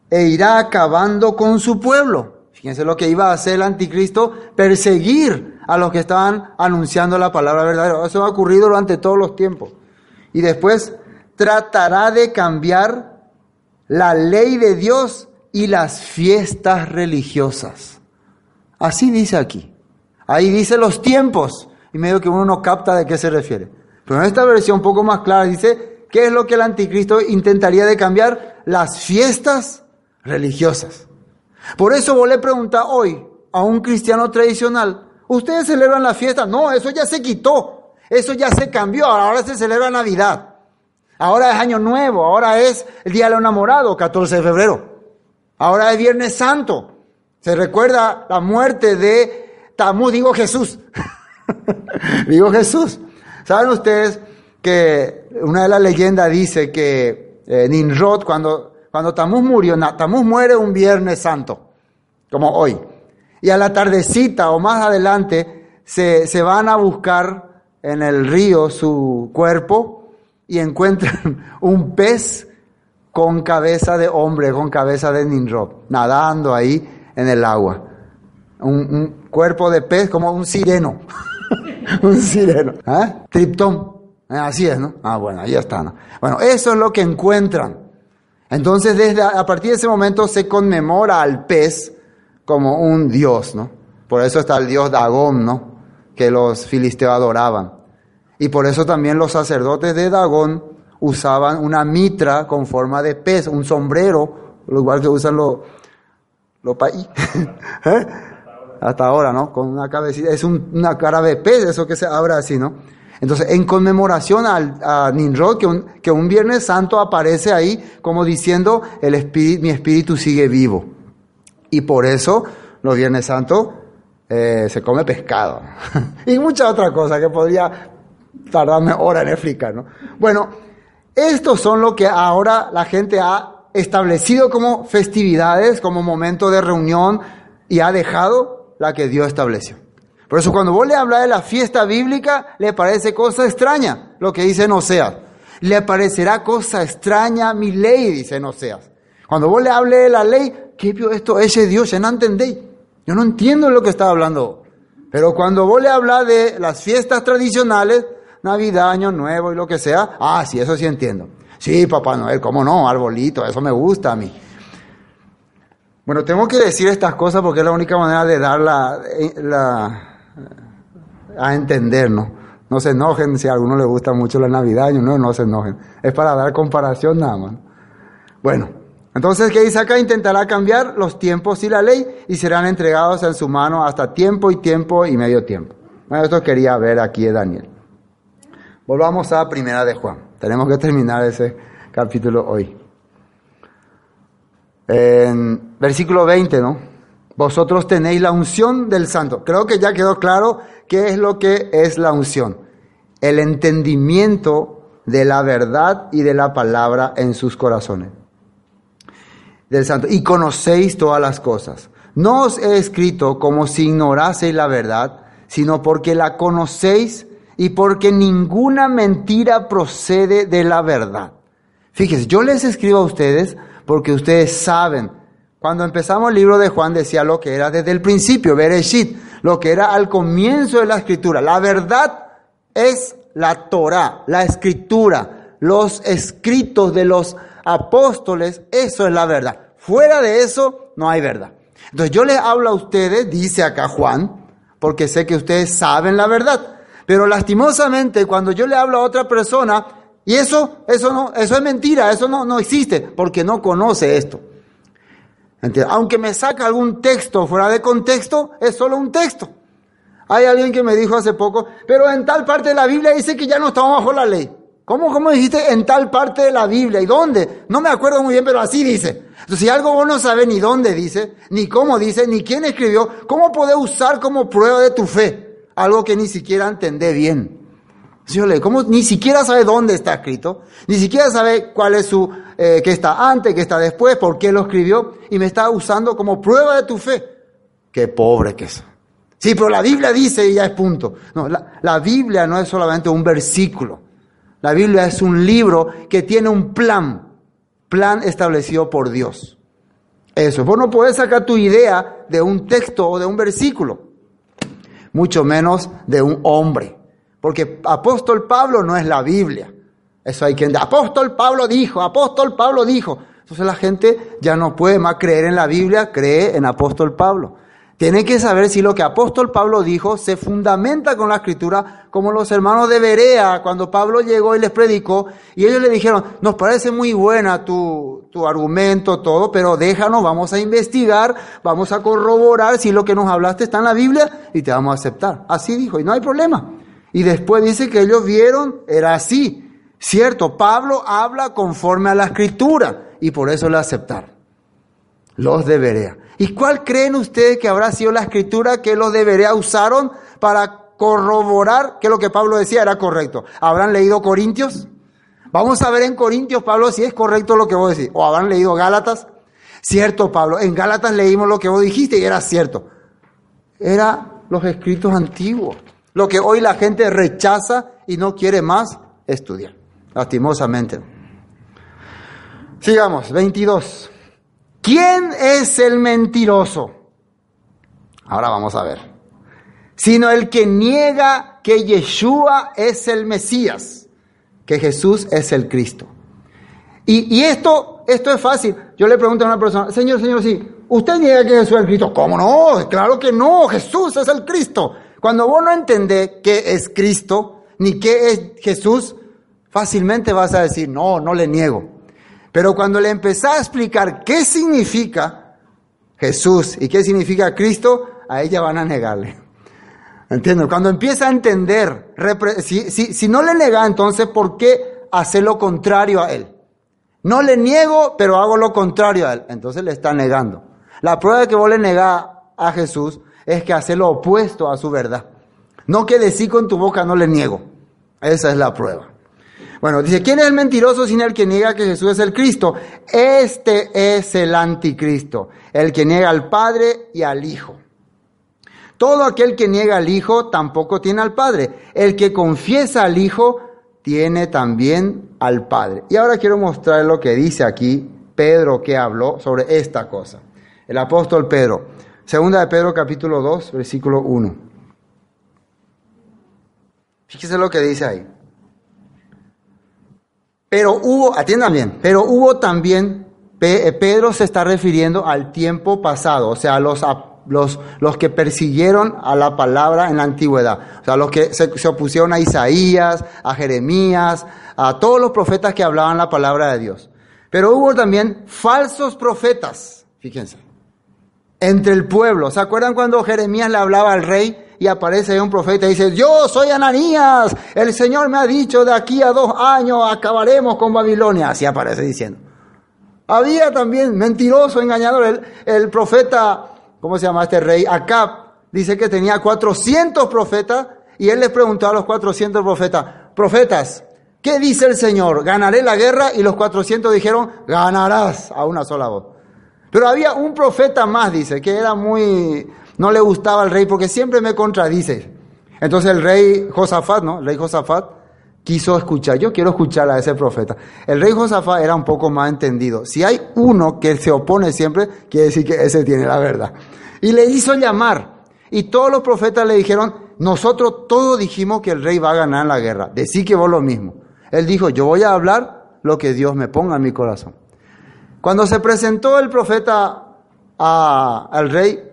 e irá acabando con su pueblo. Fíjense lo que iba a hacer el anticristo, perseguir a los que estaban anunciando la palabra verdadera. Eso ha ocurrido durante todos los tiempos. Y después tratará de cambiar la ley de Dios y las fiestas religiosas. Así dice aquí. Ahí dice los tiempos. Y medio que uno no capta de qué se refiere. Pero en esta versión un poco más clara dice, ¿qué es lo que el anticristo intentaría de cambiar? Las fiestas religiosas. Por eso vos le preguntas hoy a un cristiano tradicional, ¿ustedes celebran la fiesta? No, eso ya se quitó. Eso ya se cambió. Ahora se celebra Navidad. Ahora es Año Nuevo. Ahora es el Día de los Enamorados, 14 de febrero. Ahora es Viernes Santo. Se recuerda la muerte de Tamuz, digo Jesús. digo Jesús. ¿Saben ustedes que una de las leyendas dice que eh, Ninrod, cuando, cuando Tamuz murió, Tamuz muere un Viernes Santo, como hoy. Y a la tardecita o más adelante se, se van a buscar en el río su cuerpo y encuentran un pez con cabeza de hombre, con cabeza de Ninrod, nadando ahí en el agua. Un, cuerpo de pez como un sireno. un sireno. ¿Ah? Triptón. Ah, así es, ¿no? Ah, bueno, ahí está. ¿no? Bueno, eso es lo que encuentran. Entonces, desde a partir de ese momento se conmemora al pez como un dios, ¿no? Por eso está el dios Dagón, ¿no? Que los filisteos adoraban. Y por eso también los sacerdotes de Dagón usaban una mitra con forma de pez, un sombrero, lo igual que usan los país. ¿Eh? Hasta ahora, ¿no? Con una cabecita, es una cara de pez, eso que se abre así, ¿no? Entonces, en conmemoración al, a Ninrod, que un, que un Viernes Santo aparece ahí como diciendo, el espíritu, mi espíritu sigue vivo. Y por eso, los Viernes Santos eh, se come pescado. y muchas otras cosas que podría tardarme horas en explicar, ¿no? Bueno, estos son lo que ahora la gente ha establecido como festividades, como momento de reunión y ha dejado la que Dios estableció. Por eso cuando vos le hablas de la fiesta bíblica, le parece cosa extraña lo que dice en Oseas. Le parecerá cosa extraña mi ley, dice en Oseas. Cuando vos le hables de la ley, ¿qué esto? Ese Dios, ya no entendéis. Yo no entiendo lo que está hablando. Pero cuando vos le hablas de las fiestas tradicionales, Navidad, Año Nuevo y lo que sea, ah, sí, eso sí entiendo. Sí, Papá Noel, cómo no, arbolito, eso me gusta a mí. Bueno, tengo que decir estas cosas porque es la única manera de darla la, a entender, ¿no? Se enojen si a alguno le gusta mucho la Navidad, no, no se enojen. Es para dar comparación nada más. Bueno, entonces, ¿qué dice acá? Intentará cambiar los tiempos y la ley y serán entregados en su mano hasta tiempo y tiempo y medio tiempo. Bueno, esto quería ver aquí de Daniel. Volvamos a Primera de Juan. Tenemos que terminar ese capítulo hoy. En versículo 20, ¿no? Vosotros tenéis la unción del santo. Creo que ya quedó claro qué es lo que es la unción. El entendimiento de la verdad y de la palabra en sus corazones. Del santo. Y conocéis todas las cosas. No os he escrito como si ignoraseis la verdad, sino porque la conocéis y porque ninguna mentira procede de la verdad. Fíjense, yo les escribo a ustedes porque ustedes saben. Cuando empezamos el libro de Juan decía lo que era desde el principio, Bereshit, lo que era al comienzo de la escritura. La verdad es la Torah, la escritura, los escritos de los apóstoles, eso es la verdad. Fuera de eso no hay verdad. Entonces yo les hablo a ustedes, dice acá Juan, porque sé que ustedes saben la verdad. Pero lastimosamente, cuando yo le hablo a otra persona, y eso, eso no, eso es mentira, eso no, no existe, porque no conoce esto. Aunque me saca algún texto fuera de contexto, es solo un texto. Hay alguien que me dijo hace poco, pero en tal parte de la Biblia dice que ya no estamos bajo la ley. ¿Cómo, cómo dijiste en tal parte de la Biblia? ¿Y dónde? No me acuerdo muy bien, pero así dice. Entonces, si algo vos no sabes ni dónde dice, ni cómo dice, ni quién escribió, ¿cómo podés usar como prueba de tu fe? algo que ni siquiera entendé bien. ¿Cómo ni siquiera sabe dónde está escrito? Ni siquiera sabe cuál es su, eh, qué está antes, qué está después, por qué lo escribió, y me está usando como prueba de tu fe. Qué pobre que es. Sí, pero la Biblia dice y ya es punto. No, la, la Biblia no es solamente un versículo. La Biblia es un libro que tiene un plan, plan establecido por Dios. Eso, vos no podés sacar tu idea de un texto o de un versículo mucho menos de un hombre. Porque apóstol Pablo no es la Biblia. Eso hay quien apóstol Pablo dijo, apóstol Pablo dijo. Entonces la gente ya no puede más creer en la Biblia, cree en apóstol Pablo. Tienen que saber si lo que apóstol Pablo dijo se fundamenta con la escritura, como los hermanos de Berea, cuando Pablo llegó y les predicó, y ellos le dijeron, nos parece muy buena tu, tu argumento, todo, pero déjanos, vamos a investigar, vamos a corroborar si lo que nos hablaste está en la Biblia y te vamos a aceptar. Así dijo, y no hay problema. Y después dice que ellos vieron, era así. Cierto, Pablo habla conforme a la escritura, y por eso le aceptaron. Los de Berea. ¿Y cuál creen ustedes que habrá sido la escritura que los debería usaron para corroborar que lo que Pablo decía era correcto? ¿Habrán leído Corintios? Vamos a ver en Corintios, Pablo, si es correcto lo que vos decís. ¿O habrán leído Gálatas? Cierto, Pablo. En Gálatas leímos lo que vos dijiste y era cierto. Era los escritos antiguos. Lo que hoy la gente rechaza y no quiere más estudiar. Lastimosamente. Sigamos, 22. ¿Quién es el mentiroso? Ahora vamos a ver. Sino el que niega que Yeshua es el Mesías, que Jesús es el Cristo. Y, esto, esto es fácil. Yo le pregunto a una persona, Señor, Señor, sí, ¿usted niega que Jesús es el Cristo? ¿Cómo no? Claro que no, Jesús es el Cristo. Cuando vos no entendés qué es Cristo, ni qué es Jesús, fácilmente vas a decir, no, no le niego. Pero cuando le empezás a explicar qué significa Jesús y qué significa Cristo, a ella van a negarle. ¿Entiendes? Cuando empieza a entender, si, si, no le nega, entonces, ¿por qué hacer lo contrario a él? No le niego, pero hago lo contrario a él. Entonces le está negando. La prueba de que vos le negás a Jesús es que hace lo opuesto a su verdad. No que decir con tu boca no le niego. Esa es la prueba. Bueno, dice, ¿quién es el mentiroso sin el que niega que Jesús es el Cristo? Este es el anticristo, el que niega al Padre y al Hijo. Todo aquel que niega al Hijo tampoco tiene al Padre. El que confiesa al Hijo tiene también al Padre. Y ahora quiero mostrar lo que dice aquí Pedro que habló sobre esta cosa. El apóstol Pedro. Segunda de Pedro capítulo 2, versículo 1. Fíjese lo que dice ahí. Pero hubo, atiendan bien, pero hubo también, Pedro se está refiriendo al tiempo pasado, o sea, los los, los que persiguieron a la palabra en la antigüedad. O sea, los que se, se, opusieron a Isaías, a Jeremías, a todos los profetas que hablaban la palabra de Dios. Pero hubo también falsos profetas, fíjense, entre el pueblo. ¿Se acuerdan cuando Jeremías le hablaba al rey? Y aparece un profeta y dice, yo soy Ananías, el Señor me ha dicho, de aquí a dos años acabaremos con Babilonia. Así aparece diciendo. Había también mentiroso, engañador, el, el profeta ¿cómo se llama este rey? Acab, dice que tenía 400 profetas y él les preguntó a los 400 profetas, profetas, ¿qué dice el Señor? ¿Ganaré la guerra? Y los 400 dijeron, ganarás a una sola voz. Pero había un profeta más, dice, que era muy, no le gustaba al rey porque siempre me contradice. Entonces el rey Josafat, ¿no? El rey Josafat quiso escuchar. Yo quiero escuchar a ese profeta. El rey Josafat era un poco más entendido. Si hay uno que se opone siempre, quiere decir que ese tiene la verdad. Y le hizo llamar. Y todos los profetas le dijeron, nosotros todos dijimos que el rey va a ganar la guerra. Decí que vos lo mismo. Él dijo, yo voy a hablar lo que Dios me ponga en mi corazón. Cuando se presentó el profeta al rey,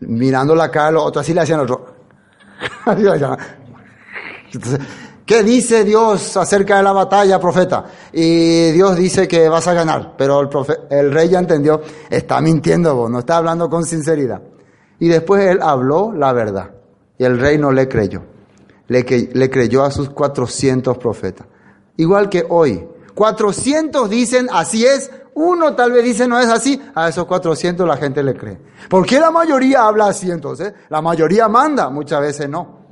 mirando la cara otros, así le hacían otro. ¿Qué dice Dios acerca de la batalla, profeta? Y Dios dice que vas a ganar, pero el, el rey ya entendió, está mintiendo vos, no está hablando con sinceridad. Y después él habló la verdad, y el rey no le creyó, le, le creyó a sus 400 profetas. Igual que hoy, 400 dicen así es, uno tal vez dice no es así, a esos 400 la gente le cree. ¿Por qué la mayoría habla así entonces? La mayoría manda, muchas veces no.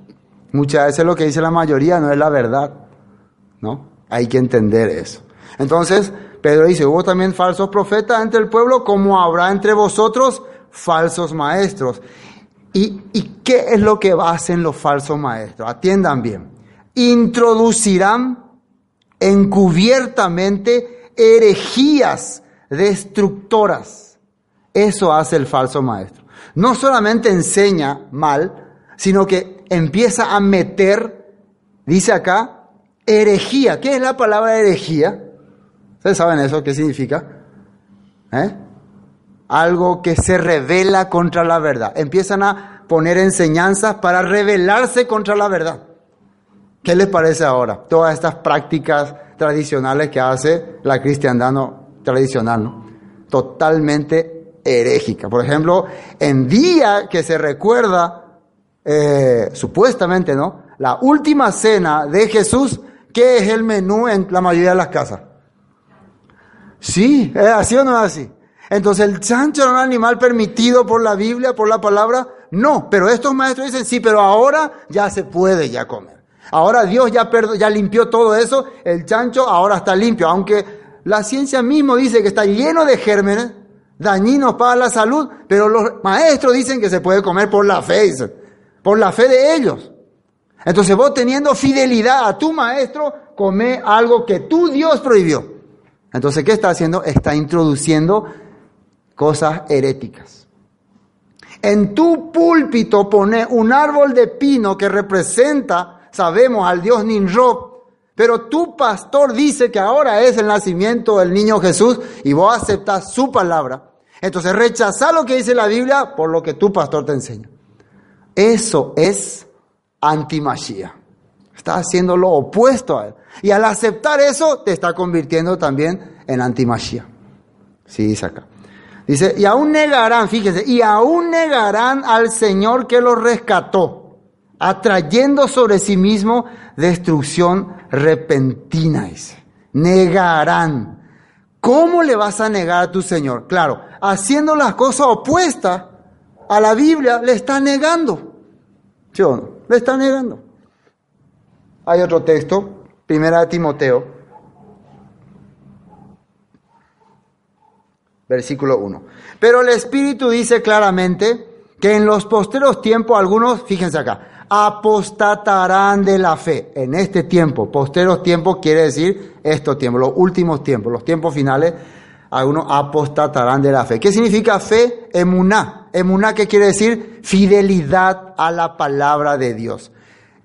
Muchas veces lo que dice la mayoría no es la verdad, ¿no? Hay que entender eso. Entonces, Pedro dice, hubo también falsos profetas entre el pueblo, como habrá entre vosotros falsos maestros. ¿Y, ¿Y qué es lo que hacen los falsos maestros? Atiendan bien. Introducirán encubiertamente herejías destructoras. Eso hace el falso maestro. No solamente enseña mal, sino que empieza a meter, dice acá, herejía. ¿Qué es la palabra herejía? ¿Ustedes saben eso? ¿Qué significa? ¿Eh? Algo que se revela contra la verdad. Empiezan a poner enseñanzas para rebelarse contra la verdad. ¿Qué les parece ahora? Todas estas prácticas tradicionales que hace la cristiandad tradicional, ¿no? Totalmente herégica. Por ejemplo, en día que se recuerda eh, supuestamente, ¿no? La última cena de Jesús, ¿qué es el menú en la mayoría de las casas? Sí, ¿es así o no es así? Entonces, ¿el chancho era un animal permitido por la Biblia, por la palabra? No, pero estos maestros dicen, sí, pero ahora ya se puede ya comer. Ahora Dios ya, ya limpió todo eso, el chancho ahora está limpio, aunque la ciencia mismo dice que está lleno de gérmenes dañinos para la salud, pero los maestros dicen que se puede comer por la fe por la fe de ellos. Entonces vos teniendo fidelidad a tu maestro, come algo que tu Dios prohibió. Entonces, ¿qué está haciendo? Está introduciendo cosas heréticas. En tu púlpito pone un árbol de pino que representa, sabemos, al Dios Ninrob, pero tu pastor dice que ahora es el nacimiento del niño Jesús y vos aceptas su palabra. Entonces rechaza lo que dice la Biblia por lo que tu pastor te enseña. Eso es antimachía. Está haciendo lo opuesto a él. Y al aceptar eso, te está convirtiendo también en antimachía. Sí, dice acá. Dice, y aún negarán, fíjese, y aún negarán al Señor que los rescató, atrayendo sobre sí mismo destrucción repentina. Negarán. ¿Cómo le vas a negar a tu Señor? Claro, haciendo las cosas opuestas a la Biblia le está negando. ¿Sí o no? Le está negando. Hay otro texto, primera de Timoteo, versículo 1. Pero el Espíritu dice claramente que en los posteros tiempos algunos, fíjense acá, apostatarán de la fe. En este tiempo, posteros tiempos quiere decir estos tiempos, los últimos tiempos, los tiempos finales, algunos apostatarán de la fe. ¿Qué significa fe? Emuná. Emuná, ¿qué quiere decir? Fidelidad a la palabra de Dios.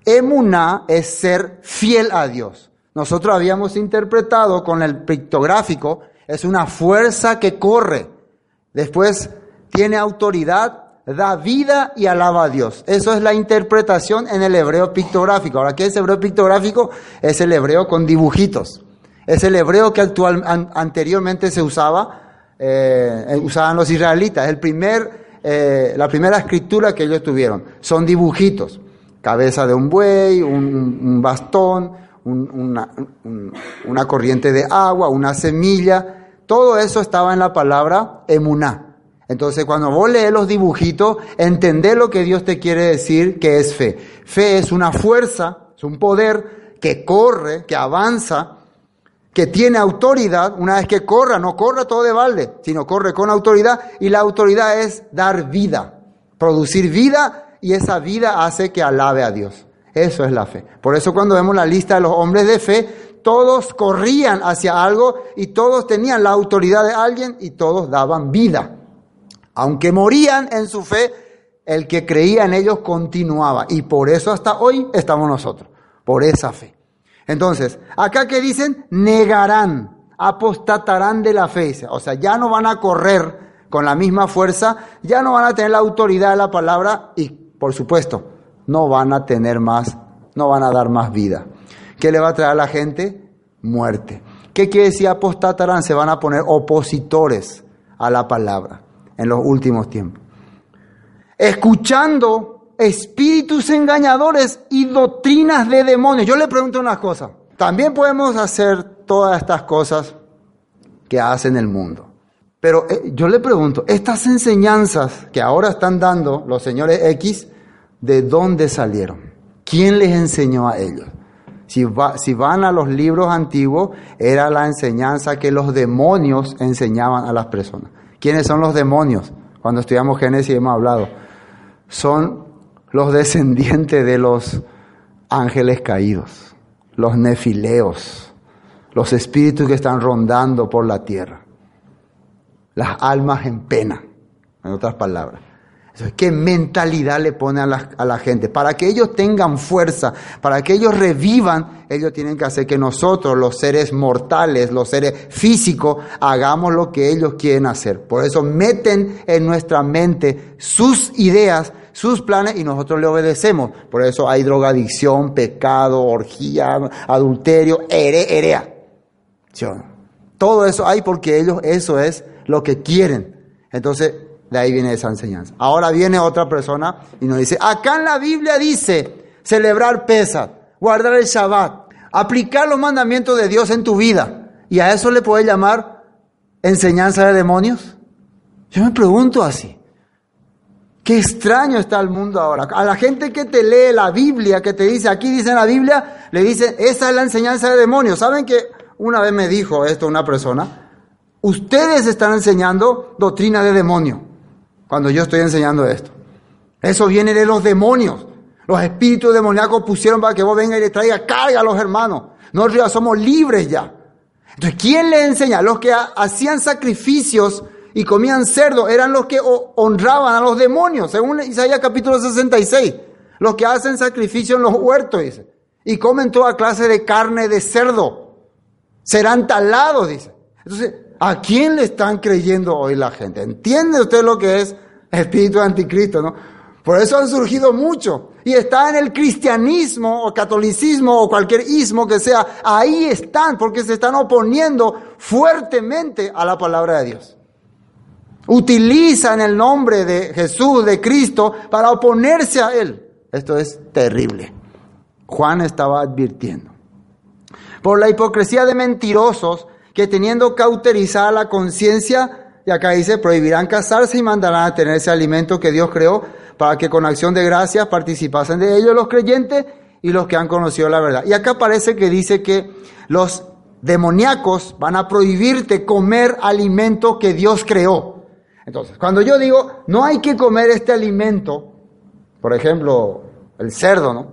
Emuná es ser fiel a Dios. Nosotros habíamos interpretado con el pictográfico, es una fuerza que corre. Después tiene autoridad, da vida y alaba a Dios. Eso es la interpretación en el hebreo pictográfico. Ahora, ¿qué es hebreo pictográfico? Es el hebreo con dibujitos. Es el hebreo que actual, anteriormente se usaba, eh, usaban los israelitas. El primer, eh, la primera escritura que ellos tuvieron son dibujitos. Cabeza de un buey, un, bastón, una, una corriente de agua, una semilla. Todo eso estaba en la palabra emuná. Entonces, cuando vos lees los dibujitos, entendés lo que Dios te quiere decir que es fe. Fe es una fuerza, es un poder que corre, que avanza, que tiene autoridad. Una vez que corra, no corra todo de balde, sino corre con autoridad. Y la autoridad es dar vida, producir vida, y esa vida hace que alabe a Dios. Eso es la fe. Por eso cuando vemos la lista de los hombres de fe, todos corrían hacia algo y todos tenían la autoridad de alguien y todos daban vida. Aunque morían en su fe, el que creía en ellos continuaba. Y por eso hasta hoy estamos nosotros, por esa fe. Entonces, acá que dicen, negarán, apostatarán de la fe. O sea, ya no van a correr con la misma fuerza, ya no van a tener la autoridad de la palabra y, por supuesto, no van a tener más, no van a dar más vida. ¿Qué le va a traer a la gente? Muerte. ¿Qué quiere decir apostatarán? Se van a poner opositores a la palabra en los últimos tiempos. Escuchando espíritus engañadores y doctrinas de demonios. Yo le pregunto una cosa. También podemos hacer todas estas cosas que hacen el mundo. Pero eh, yo le pregunto, estas enseñanzas que ahora están dando los señores X, ¿de dónde salieron? ¿Quién les enseñó a ellos? Si, si, van a los libros antiguos, era la enseñanza que los demonios enseñaban a las personas. ¿Quiénes son los demonios? Cuando estudiamos Génesis hemos hablado. Son los descendientes de los ángeles caídos, los nefileos, los espíritus que están rondando por la tierra, las almas en pena, en otras palabras. ¿Qué mentalidad le pone a la, gente? Para que ellos tengan fuerza, para que ellos revivan, ellos tienen que hacer que nosotros, los seres mortales, los seres físicos, hagamos lo que ellos quieren hacer. Por eso meten en nuestra mente sus ideas, sus planes y nosotros le obedecemos. Por eso hay drogadicción, pecado, orgía, adulterio, ere, erea. Todo eso hay porque ellos eso es lo que quieren. Entonces, de ahí viene esa enseñanza. Ahora viene otra persona y nos dice, acá en la Biblia dice celebrar pesas, guardar el Shabbat, aplicar los mandamientos de Dios en tu vida. ¿Y a eso le puede llamar enseñanza de demonios? Yo me pregunto así. Qué extraño está el mundo ahora. A la gente que te lee la Biblia, que te dice, aquí dice en la Biblia, le dicen, esa es la enseñanza de demonios. ¿Saben que una vez me dijo esto una persona? Ustedes están enseñando doctrina de demonio cuando yo estoy enseñando esto. Eso viene de los demonios. Los espíritus demoníacos pusieron para que vos venga y le traiga carga a los hermanos. Nosotros ya somos libres ya. Entonces, ¿quién le enseña? Los que hacían sacrificios y comían cerdo eran los que honraban a los demonios, según Isaías capítulo 66. Los que hacen sacrificio en los huertos, dice. Y comen toda clase de carne de cerdo. Serán talados, dice. Entonces, ¿A quién le están creyendo hoy la gente? ¿Entiende usted lo que es espíritu anticristo, no? Por eso han surgido muchos. Y está en el cristianismo o catolicismo o cualquier ismo que sea. Ahí están porque se están oponiendo fuertemente a la palabra de Dios. Utilizan el nombre de Jesús, de Cristo, para oponerse a Él. Esto es terrible. Juan estaba advirtiendo. Por la hipocresía de mentirosos que teniendo cauterizada la conciencia, y acá dice, prohibirán casarse y mandarán a tener ese alimento que Dios creó para que con acción de gracias participasen de ellos los creyentes y los que han conocido la verdad. Y acá parece que dice que los demoníacos van a prohibirte comer alimento que Dios creó. Entonces, cuando yo digo, no hay que comer este alimento, por ejemplo, el cerdo, ¿no?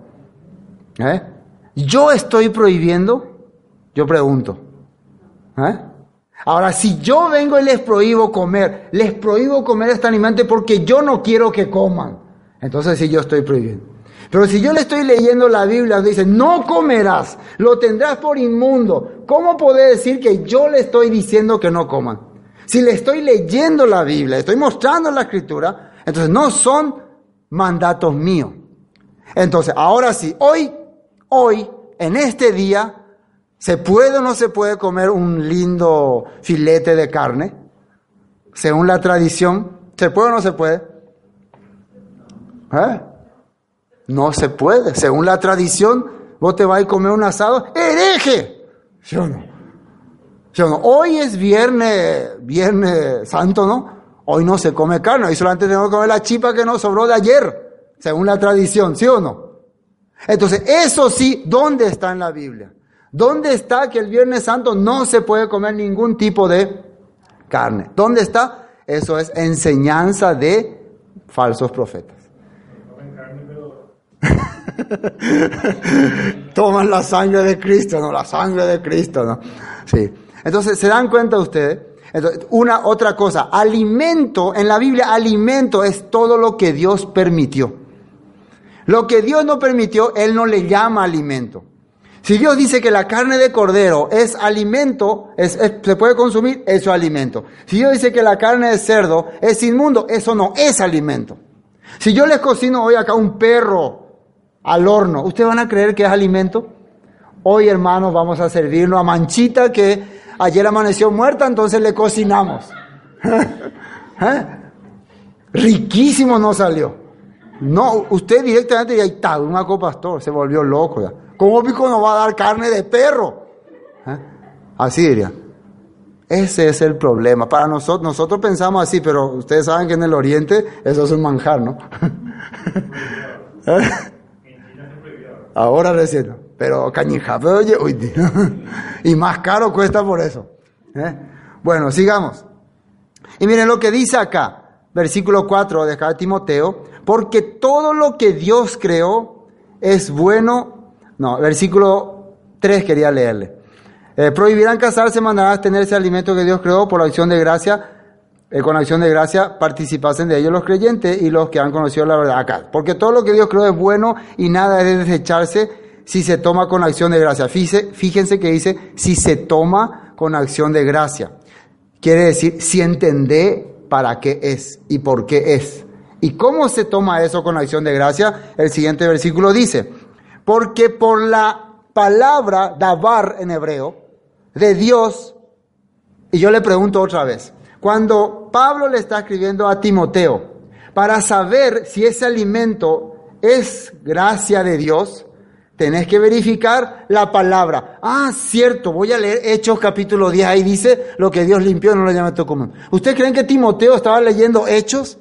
¿Eh? Yo estoy prohibiendo, yo pregunto. ¿Eh? Ahora, si yo vengo y les prohíbo comer, les prohíbo comer este alimento porque yo no quiero que coman, entonces sí yo estoy prohibiendo. Pero si yo le estoy leyendo la Biblia, dice, no comerás, lo tendrás por inmundo, ¿cómo puede decir que yo le estoy diciendo que no coman? Si le estoy leyendo la Biblia, estoy mostrando la escritura, entonces no son mandatos míos. Entonces, ahora sí, hoy, hoy, en este día, ¿se puede o no se puede comer un lindo filete de carne? Según la tradición, ¿se puede o no se puede? ¿Eh? No se puede. Según la tradición, vos te vas a comer un asado, hereje. ¿Sí o no? Hoy es viernes, viernes santo, ¿no? Hoy no se come carne, hoy solamente tenemos que comer la chipa que nos sobró de ayer, según la tradición, ¿sí o no? Entonces, eso sí, ¿dónde está en la Biblia? ¿Dónde está que el viernes santo no se puede comer ningún tipo de carne? ¿Dónde está? Eso es enseñanza de falsos profetas. Toman la sangre de Cristo, no, la sangre de Cristo, no. Sí. Entonces, ¿se dan cuenta ustedes? una otra cosa, alimento, en la Biblia alimento es todo lo que Dios permitió. Lo que Dios no permitió, Él no le llama alimento. Si Dios dice que la carne de cordero es alimento, se puede consumir, eso es alimento. Si Dios dice que la carne de cerdo es inmundo, eso no es alimento. Si yo les cocino hoy acá un perro al horno, ¿ustedes van a creer que es alimento? Hoy, hermanos, vamos a servirnos a Manchita que ayer amaneció muerta, entonces le cocinamos. ¿Eh? Riquísimo no salió. No, usted directamente ya está, un pastor, se volvió loco ya. ¿Cómo pico no va a dar carne de perro? ¿Eh? Así diría. Ese es el problema. Para nosotros, nosotros pensamos así, pero ustedes saben que en el oriente eso es un manjar, ¿no? ¿Eh? Ahora recién. Pero cañija, oye, uy, y más caro cuesta por eso. ¿eh? Bueno, sigamos. Y miren lo que dice acá, versículo 4 de Timoteo, porque todo lo que Dios creó es bueno. No, versículo 3 quería leerle. Eh, prohibirán casarse, mandarán a tener ese alimento que Dios creó por la acción de gracia. Eh, con acción de gracia participasen de ellos los creyentes y los que han conocido la verdad acá. Porque todo lo que Dios creó es bueno y nada es de desecharse si se toma con acción de gracia. Fíjense que dice si se toma con acción de gracia. Quiere decir si entendé para qué es y por qué es. ¿Y cómo se toma eso con acción de gracia? El siguiente versículo dice, porque por la palabra davar en hebreo de Dios, y yo le pregunto otra vez, cuando Pablo le está escribiendo a Timoteo, para saber si ese alimento es gracia de Dios, Tenés que verificar la palabra. Ah, cierto, voy a leer Hechos capítulo 10, ahí dice lo que Dios limpió, no lo llama todo común. ¿Ustedes creen que Timoteo estaba leyendo Hechos?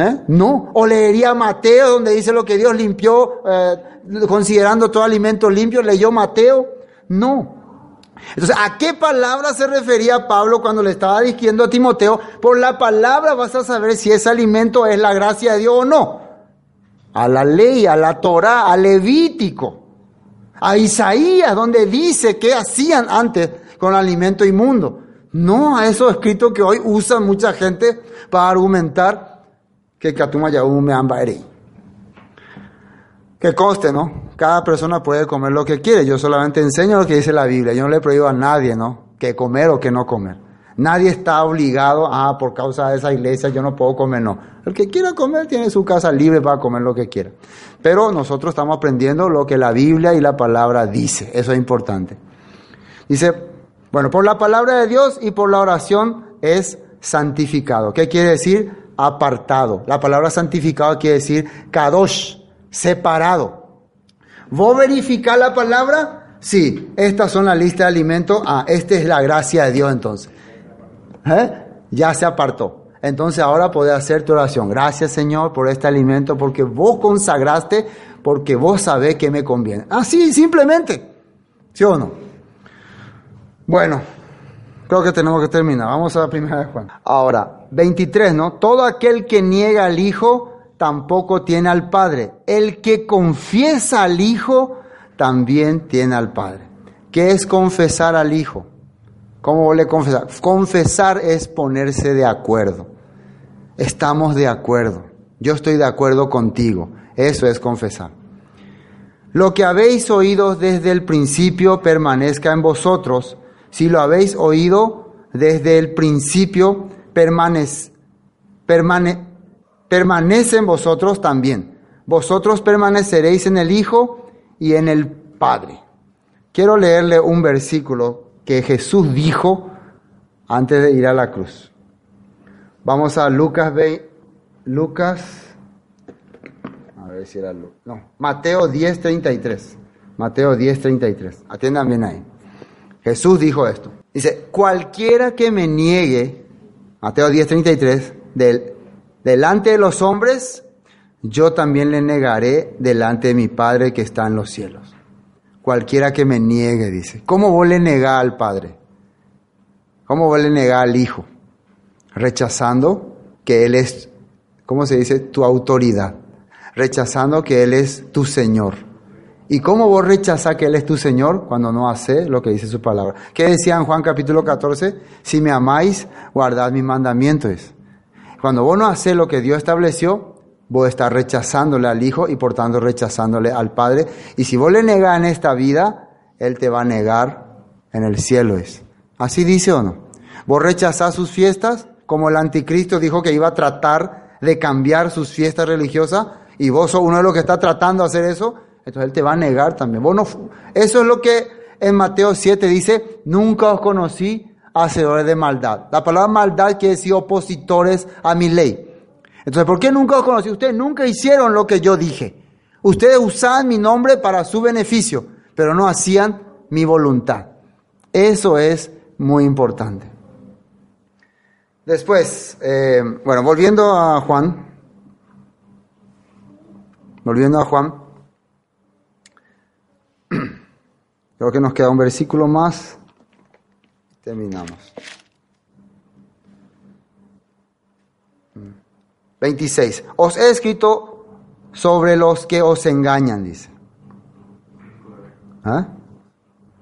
¿Eh? No. O leería Mateo, donde dice lo que Dios limpió, eh, considerando todo alimento limpio, leyó Mateo. No. Entonces, ¿a qué palabra se refería Pablo cuando le estaba diciendo a Timoteo? Por la palabra vas a saber si ese alimento es la gracia de Dios o no a la ley, a la Torah, a Levítico, a Isaías, donde dice qué hacían antes con alimento inmundo. No a esos escritos que hoy usa mucha gente para argumentar que me. Que conste, ¿no? Cada persona puede comer lo que quiere. Yo solamente enseño lo que dice la Biblia. Yo no le prohíbo a nadie, ¿no? Que comer o que no comer. Nadie está obligado, ah, por causa de esa iglesia yo no puedo comer, no. El que quiera comer tiene su casa libre para comer lo que quiera. Pero nosotros estamos aprendiendo lo que la Biblia y la palabra dice, eso es importante. Dice, bueno, por la palabra de Dios y por la oración es santificado. ¿Qué quiere decir? Apartado. La palabra santificado quiere decir kadosh, separado. ¿Vos verificar la palabra? Sí, estas son la lista de alimentos. Ah, esta es la gracia de Dios entonces. ¿Eh? ya se apartó. Entonces ahora puede hacer tu oración. Gracias Señor por este alimento, porque vos consagraste, porque vos sabés que me conviene. Así, simplemente. ¿Sí o no? Bueno, Creo que tenemos que terminar. Vamos a la primera de Juan. Ahora, 23, ¿no? Todo aquel que niega al Hijo tampoco tiene al Padre. El que confiesa al Hijo también tiene al Padre. ¿Qué es confesar al Hijo? ¿Cómo le confesar? Confesar es ponerse de acuerdo. Estamos de acuerdo. Yo estoy de acuerdo contigo. Eso es confesar. Lo que habéis oído desde el principio permanezca en vosotros. Si lo habéis oído desde el principio, permanece, permane, en vosotros también. Vosotros permaneceréis en el Hijo y en el Padre. Quiero leerle un versículo que Jesús dijo antes de ir a la cruz. Vamos a Lucas, Lucas no, Mateo 10, 33. Mateo 10, 33. Atiendan bien ahí. Jesús dijo esto. Dice, cualquiera que me niegue, Mateo 10, 33, del, delante de los hombres, yo también le negaré delante de mi Padre que está en los cielos. Cualquiera que me niegue, dice. ¿Cómo vos le negás al Padre? ¿Cómo vos le negás al Hijo? Rechazando que Él es, ¿cómo se dice? Tu autoridad rechazando que Él es tu Señor. ¿Y cómo vos rechazás que Él es tu Señor cuando no hace lo que dice su palabra? ¿Qué decía en Juan capítulo 14? Si me amáis, guardad mis mandamientos. Cuando vos no haces lo que Dios estableció, vos estás rechazándole al Hijo y por tanto rechazándole al Padre. Y si vos le negás en esta vida, Él te va a negar en el cielo. Es. ¿Así dice o no? Vos rechazás sus fiestas, como el anticristo dijo que iba a tratar de cambiar sus fiestas religiosas, y vos sos uno de los que está tratando de hacer eso, entonces Él te va a negar también. eso es lo que en Mateo 7 dice, nunca os conocí hacedores de maldad. La palabra maldad quiere decir opositores a mi ley. Entonces, ¿por qué nunca os conocí? Ustedes nunca hicieron lo que yo dije. Ustedes usaban mi nombre para su beneficio, pero no hacían mi voluntad. Eso es muy importante. Después, eh, bueno, volviendo a Juan, Volviendo a Juan, creo que nos queda un versículo más. Terminamos. 26. Os he escrito sobre los que os engañan, dice. ¿Ah?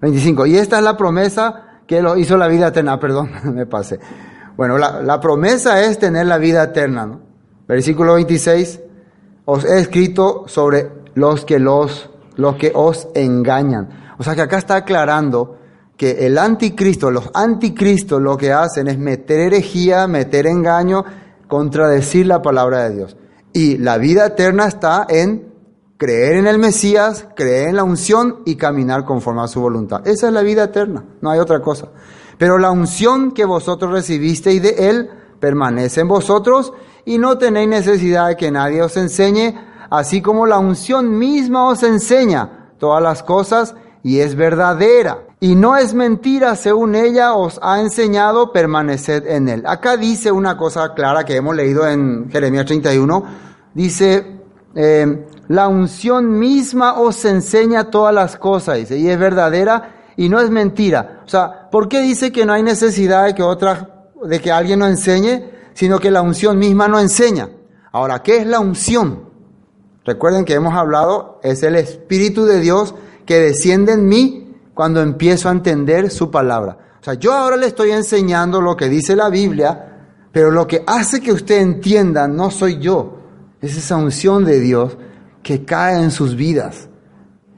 25. Y esta es la promesa que lo hizo la vida eterna. Ah, perdón, me pasé. Bueno, la, la promesa es tener la vida eterna. ¿no? Versículo 26 os he escrito sobre los que los, los que os engañan. O sea que acá está aclarando que el anticristo, los anticristos lo que hacen es meter herejía, meter engaño, contradecir la palabra de Dios. Y la vida eterna está en creer en el Mesías, creer en la unción y caminar conforme a su voluntad. Esa es la vida eterna, no hay otra cosa. Pero la unción que vosotros recibisteis de Él permanece en vosotros y no tenéis necesidad de que nadie os enseñe, así como la unción misma os enseña todas las cosas y es verdadera. Y no es mentira, según ella os ha enseñado, permaneced en él. Acá dice una cosa clara que hemos leído en Jeremías 31, dice, eh, la unción misma os enseña todas las cosas, dice, y es verdadera y no es mentira. O sea, ¿por qué dice que no hay necesidad de que otra, de que alguien nos enseñe? sino que la unción misma no enseña. Ahora, ¿qué es la unción? Recuerden que hemos hablado, es el Espíritu de Dios que desciende en mí cuando empiezo a entender su palabra. O sea, yo ahora le estoy enseñando lo que dice la Biblia, pero lo que hace que usted entienda no soy yo, es esa unción de Dios que cae en sus vidas.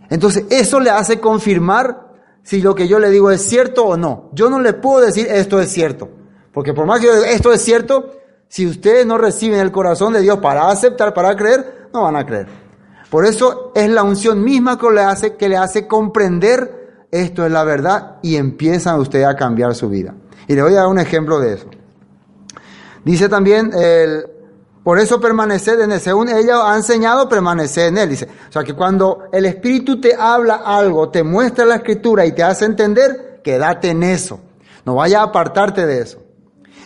Entonces, eso le hace confirmar si lo que yo le digo es cierto o no. Yo no le puedo decir esto es cierto. Porque por más que esto es cierto, si ustedes no reciben el corazón de Dios para aceptar, para creer, no van a creer. Por eso es la unción misma que le hace, que le hace comprender esto es la verdad y empiezan ustedes a cambiar su vida. Y le voy a dar un ejemplo de eso. Dice también, el, por eso permanecer en él. Según ella ha enseñado, permanecer en él. Dice, o sea que cuando el Espíritu te habla algo, te muestra la escritura y te hace entender, quédate en eso. No vaya a apartarte de eso.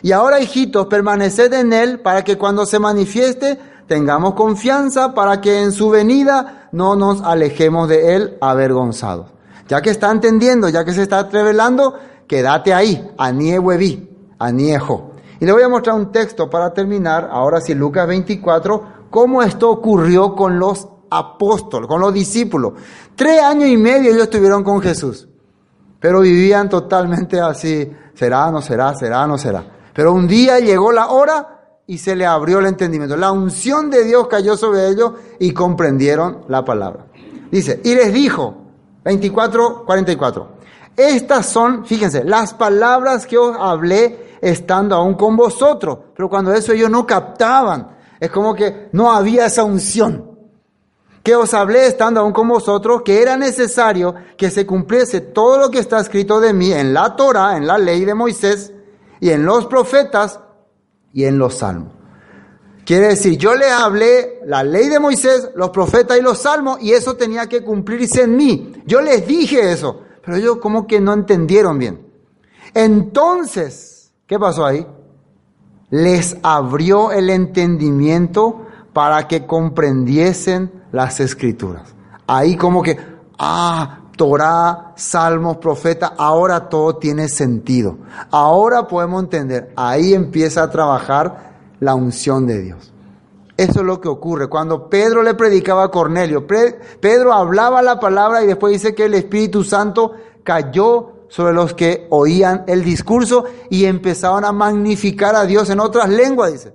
Y ahora, hijitos, permaneced en Él para que cuando se manifieste tengamos confianza para que en su venida no nos alejemos de Él avergonzados. Ya que está entendiendo, ya que se está revelando, quédate ahí, aniehuevi, aniejo. Y le voy a mostrar un texto para terminar, ahora sí, Lucas 24, cómo esto ocurrió con los apóstoles, con los discípulos. Tres años y medio ellos estuvieron con Jesús, pero vivían totalmente así, será, no será, será, no será. Pero un día llegó la hora y se le abrió el entendimiento. La unción de Dios cayó sobre ellos y comprendieron la palabra. Dice, y les dijo, 24, 44, estas son, fíjense, las palabras que os hablé estando aún con vosotros. Pero cuando eso ellos no captaban, es como que no había esa unción. Que os hablé estando aún con vosotros, que era necesario que se cumpliese todo lo que está escrito de mí en la Torah, en la ley de Moisés y en los profetas y en los salmos. Quiere decir, yo le hablé la ley de Moisés, los profetas y los salmos, y eso tenía que cumplirse en mí. Yo les dije eso, pero ellos como que no entendieron bien. Entonces, ¿qué pasó ahí? Les abrió el entendimiento para que comprendiesen las escrituras. Ahí como que, ah, Torah, Salmos, Profeta, ahora todo tiene sentido. Ahora podemos entender, ahí empieza a trabajar la unción de Dios. Eso es lo que ocurre. Cuando Pedro le predicaba a Cornelio, Pedro hablaba la palabra y después dice que el Espíritu Santo cayó sobre los que oían el discurso y empezaban a magnificar a Dios en otras lenguas, dice.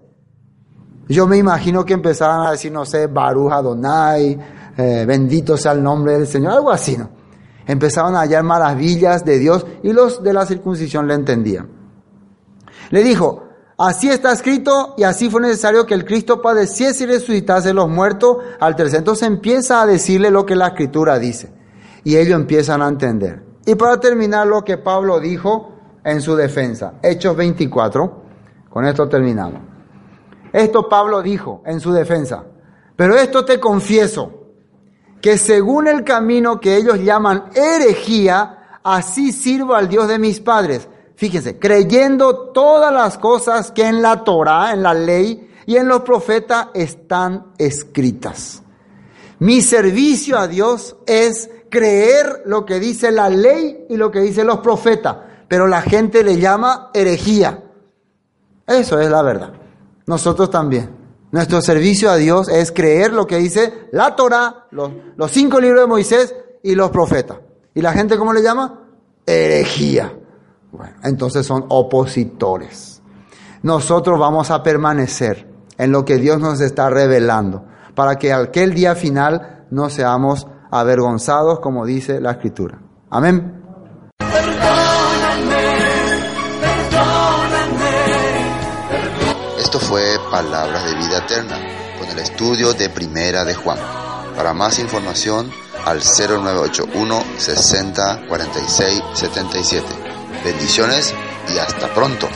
Yo me imagino que empezaban a decir, no sé, Baruch Adonai, eh, bendito sea el nombre del Señor, algo así, ¿no? Empezaban a hallar maravillas de Dios y los de la circuncisión le entendían. Le dijo, así está escrito y así fue necesario que el Cristo padeciese y resucitase los muertos al tercer. Entonces empieza a decirle lo que la escritura dice y ellos empiezan a entender. Y para terminar lo que Pablo dijo en su defensa, Hechos 24, con esto terminamos. Esto Pablo dijo en su defensa, pero esto te confieso que según el camino que ellos llaman herejía, así sirvo al Dios de mis padres. Fíjense, creyendo todas las cosas que en la Torah, en la ley y en los profetas están escritas. Mi servicio a Dios es creer lo que dice la ley y lo que dicen los profetas, pero la gente le llama herejía. Eso es la verdad. Nosotros también. Nuestro servicio a Dios es creer lo que dice la Torah, los, los, cinco libros de Moisés y los profetas. ¿Y la gente cómo le llama? Herejía. Bueno, entonces son opositores. Nosotros vamos a permanecer en lo que Dios nos está revelando para que aquel día final no seamos avergonzados como dice la escritura. Amén. Esto fue Palabras de Con el estudio de Primera de Juan. Para más información al 0981 60 46 77. Bendiciones y hasta pronto.